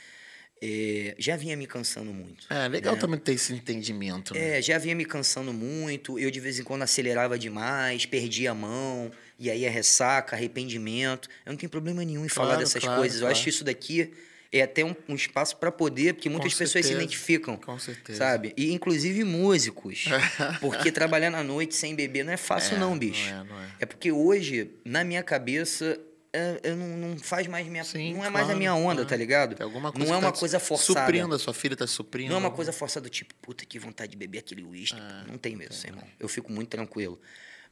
é, já vinha me cansando muito. É, legal também ter esse entendimento, né? É, já vinha me cansando muito, eu de vez em quando acelerava demais, perdia a mão, e aí a ressaca, arrependimento. Eu não tenho problema nenhum em falar Claro, dessas claro, coisas. Eu claro. acho que isso daqui é até um, um espaço para poder, porque muitas pessoas se certeza, identificam. Com certeza. Sabe? E inclusive músicos. <laughs> porque trabalhar na noite sem beber não é fácil, É, não, bicho. Não é, não é. É porque hoje, na minha cabeça, é, eu não, não faz mais minha. Sim, não é mais a claro, minha onda, claro. tá ligado? Tem alguma coisa não é tá uma te coisa forçada. Suprindo, a sua filha tá suprindo. Não é uma coisa forçada do tipo, puta, que vontade de beber aquele uísque. Ah, não tem mesmo, irmão. Eu fico muito tranquilo.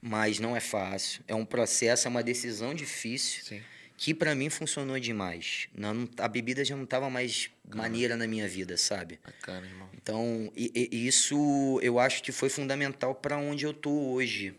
Mas não é fácil. É um processo, é uma decisão difícil Sim. que pra mim funcionou demais. Não, a bebida já não tava mais maneira na minha vida, sabe? Bacana, irmão. Então, e- e- isso eu acho que foi fundamental para onde eu tô hoje.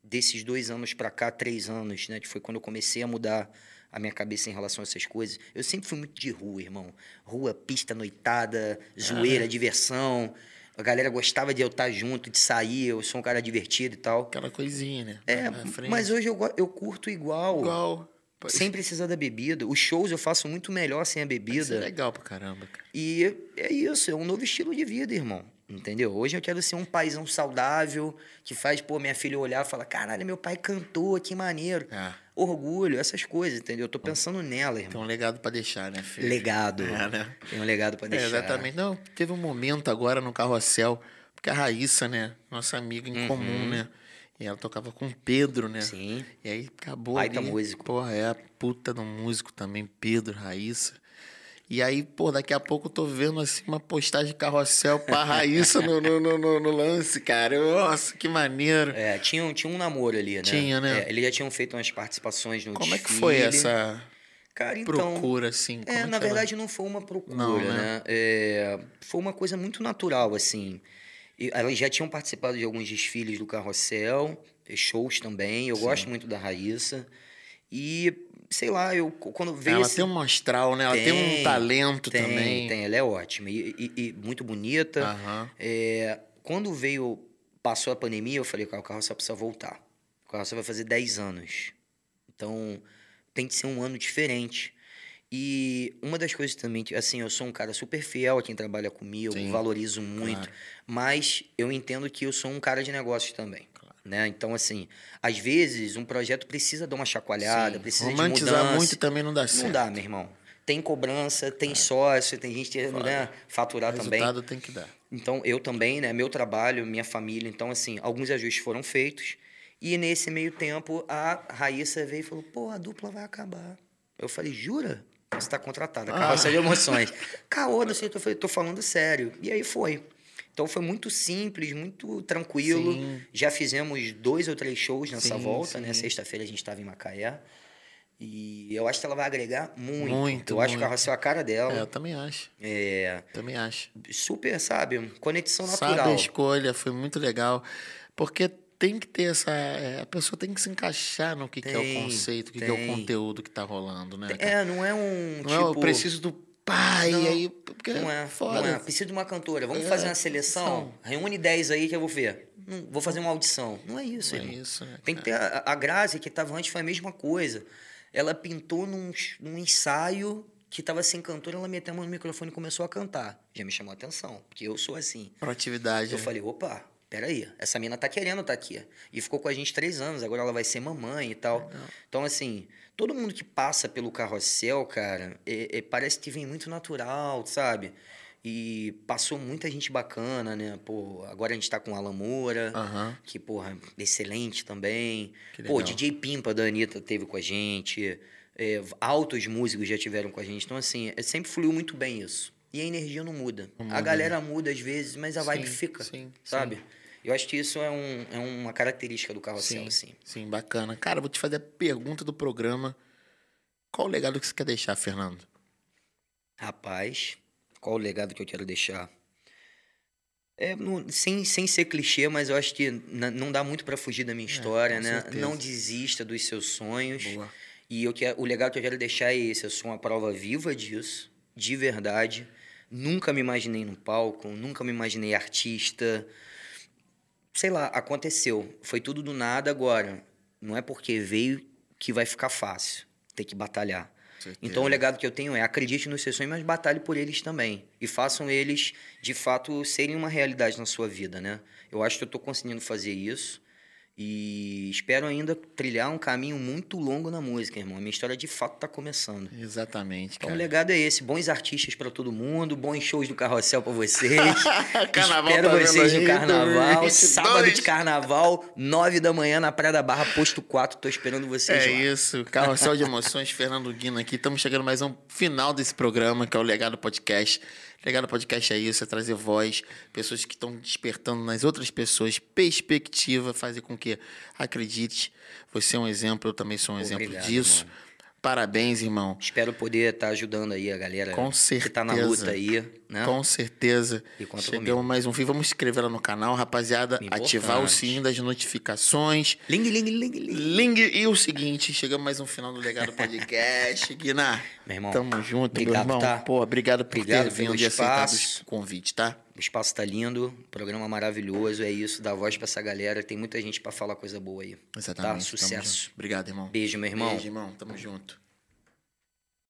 Desses dois anos para cá, três anos, né? Que foi quando eu comecei a mudar a minha cabeça em relação a essas coisas. Eu sempre fui muito de rua, irmão. Rua, pista, noitada, zoeira, diversão. A galera gostava de eu estar junto, de sair. Eu sou um cara divertido e tal. Aquela coisinha, né? É, mas hoje eu, eu curto igual. Igual. Sem precisar da bebida. Os shows eu faço muito melhor sem a Isso é bebida. legal pra caramba, cara. E é isso, é um novo estilo de vida, irmão. Entendeu? Hoje eu quero ser um paizão saudável, que faz, pô, minha filha olhar e falar: caralho, meu pai cantou, que maneiro. É. Orgulho, essas coisas, entendeu? Eu tô pensando nela, Tem irmão. um legado pra deixar, né, filho? Legado. É, né? Tem um legado pra É, deixar. exatamente. Não, teve um momento agora no carrossel, porque a Raíssa, né? Nossa amiga em comum, né? E ela tocava com o Pedro, né? Uhum. Sim. E aí acabou Baita ali. músico. Porra, é a puta do músico também, Pedro, Raíssa. E aí, pô, daqui a pouco eu tô vendo assim uma postagem de carrossel pra Raíssa no, no, no, no- lance, cara. Nossa, que maneiro. É, tinha, um- tinha um namoro ali, né? Tinha, né? É, eles já tinham feito umas participações no Como é que desfile. foi essa Cara, então... procura, assim? É, que na ela- verdade não foi uma procura, Não, né? né? É, foi uma coisa muito natural, assim. E Elas já tinham participado de alguns desfiles do Carrossel, eh, shows também. Eu gosto muito da Raíssa. E, sei lá, eu quando veio Ela esse... tem um astral, né? Ela tem, um Tem, talento tem, também. Tem, ela é ótima e, e- e muito bonita. Aham. É, quando veio, passou a pandemia, eu falei, cara, o Carrossel precisa voltar. O Carrossel vai fazer 10 anos. Então, tem que ser um ano diferente. E uma das coisas também, assim, eu sou um cara super fiel a quem trabalha comigo, Sim, valorizo muito, claro. mas eu entendo que eu sou um cara de negócios também. Né? Então, assim, às vezes um projeto precisa dar uma chacoalhada, Sim. precisa de Romantizar mudança. muito também não dá certo. Não dá, meu irmão. Tem cobrança, tem sócio, tem gente que né, faturar O também. resultado tem que dar. Então, eu também, né? Meu trabalho, minha família. Então, assim, alguns ajustes foram feitos. E nesse meio tempo, a Raíssa veio e falou: pô, a dupla vai acabar. Eu falei: jura? Você está contratada. Ah. Carroça de emoções. <laughs> Caô, não sei, eu falei: tô falando sério. E aí foi. Então, foi muito simples, muito tranquilo. Sim. Já fizemos dois ou três shows nessa Sim, volta, né? sim. Sexta-feira a gente estava em Macaé. E eu acho que ela vai agregar muito. Muito, Eu acho que muito. Carrossel é a cara dela. É, eu também acho. É, Também acho. super, sabe? Conexão Sabe natural. a escolha, foi muito legal. Porque tem que ter essa. é, a pessoa tem que se encaixar no que, que é o Tem, conceito, o que, que é o tem. conteúdo que tá rolando, né? cara? É, não é um Não tipo... é, eu preciso do pai, Não, aí. Porque Não é, foda. não é. Preciso de uma cantora. Vamos É, fazer uma seleção? seleção. Reúne 10 aí que eu vou ver. Não, vou fazer uma audição. Não é isso, Não é isso, né? Tem que ter... A, a Grazi, que estava antes, foi a mesma coisa. Ela pintou num, num ensaio que estava sem cantora, ela meteu a mão no microfone e começou a cantar. Já me chamou a atenção, porque eu sou assim. Proatividade. Eu né? falei, opa, peraí, essa mina tá querendo estar aqui. E ficou com a gente três anos, agora ela vai ser mamãe e tal. Então, assim, todo mundo que passa pelo carrossel, cara, é- é- parece que vem muito natural, sabe? E passou muita gente bacana, né? Pô, agora a gente tá com Alan Moura, Aham. que, porra, excelente também. Pô. DJ Pimpa da Anitta teve com a gente. É, altos músicos já tiveram com a gente. Então, assim, é- sempre fluiu muito bem isso. E a energia não muda. Não a muda, galera muda às vezes, mas a vibe Sim, fica. sim, sabe? Eu acho que isso é, um, é uma característica do carrossel, Sim, assim. sim, bacana. Cara, vou te fazer a pergunta do programa. Qual o legado que você quer deixar, Fernando? Rapaz, qual o legado que eu quero deixar? É, não- sem, sem ser clichê, mas eu acho que não dá muito pra fugir da minha história, É, né? certeza. Não desista dos seus sonhos. Boa. E eu quero, o legado que eu quero deixar é esse. Eu sou uma prova viva disso, de verdade. Nunca me imaginei no palco, nunca me imaginei artista. Sei lá, aconteceu. Foi tudo do nada agora. Não é porque veio que vai ficar fácil. Tem que batalhar. Certeza. Então o legado que eu tenho é acredite nos seus sonhos, mas batalhe por eles também. E façam eles, de fato, serem uma realidade na sua vida, né? Eu acho que eu tô conseguindo fazer isso. E espero ainda trilhar um caminho muito longo na música, irmão. A minha história de fato tá começando. Exatamente, Então cara. o legado é esse, bons artistas para todo mundo, bons shows do Carrossel para vocês. <laughs> Carnaval Espero tá vocês no carnaval, 2022. sábado de carnaval, nove da manhã na Praia da Barra, posto 4, tô esperando vocês É lá. isso, Carrossel de Emoções, <laughs> Fernando Guina aqui. Estamos chegando mais um final desse programa, que é o Legado Podcast. Legado Podcast é isso, é trazer voz, pessoas que estão despertando nas outras pessoas perspectiva, fazer com que acredite. Você é um exemplo, eu também sou um exemplo Obrigado, disso. irmão. Parabéns, irmão. Espero poder estar ajudando aí a galera Com que tá na certeza. luta aí, né? Com certeza. E Chegamos comigo. mais um fim. Vamos inscrever lá no canal, rapaziada. Ativar o Importante. sininho das notificações. Ling, ling, ling, ling. Ling, e o seguinte, chegamos mais um final do Legado Podcast. <laughs> Guiná, Meu irmão, tamo junto, obrigado, meu irmão. tá? Pô, obrigado por Obrigado ter vindo e aceitado o convite, tá? O espaço tá lindo, programa maravilhoso, é isso, dá voz pra essa galera, tem muita gente pra falar coisa boa aí. Exatamente. Tá? Sucesso. Obrigado, irmão. Beijo, meu irmão. Beijo, irmão. Tamo junto.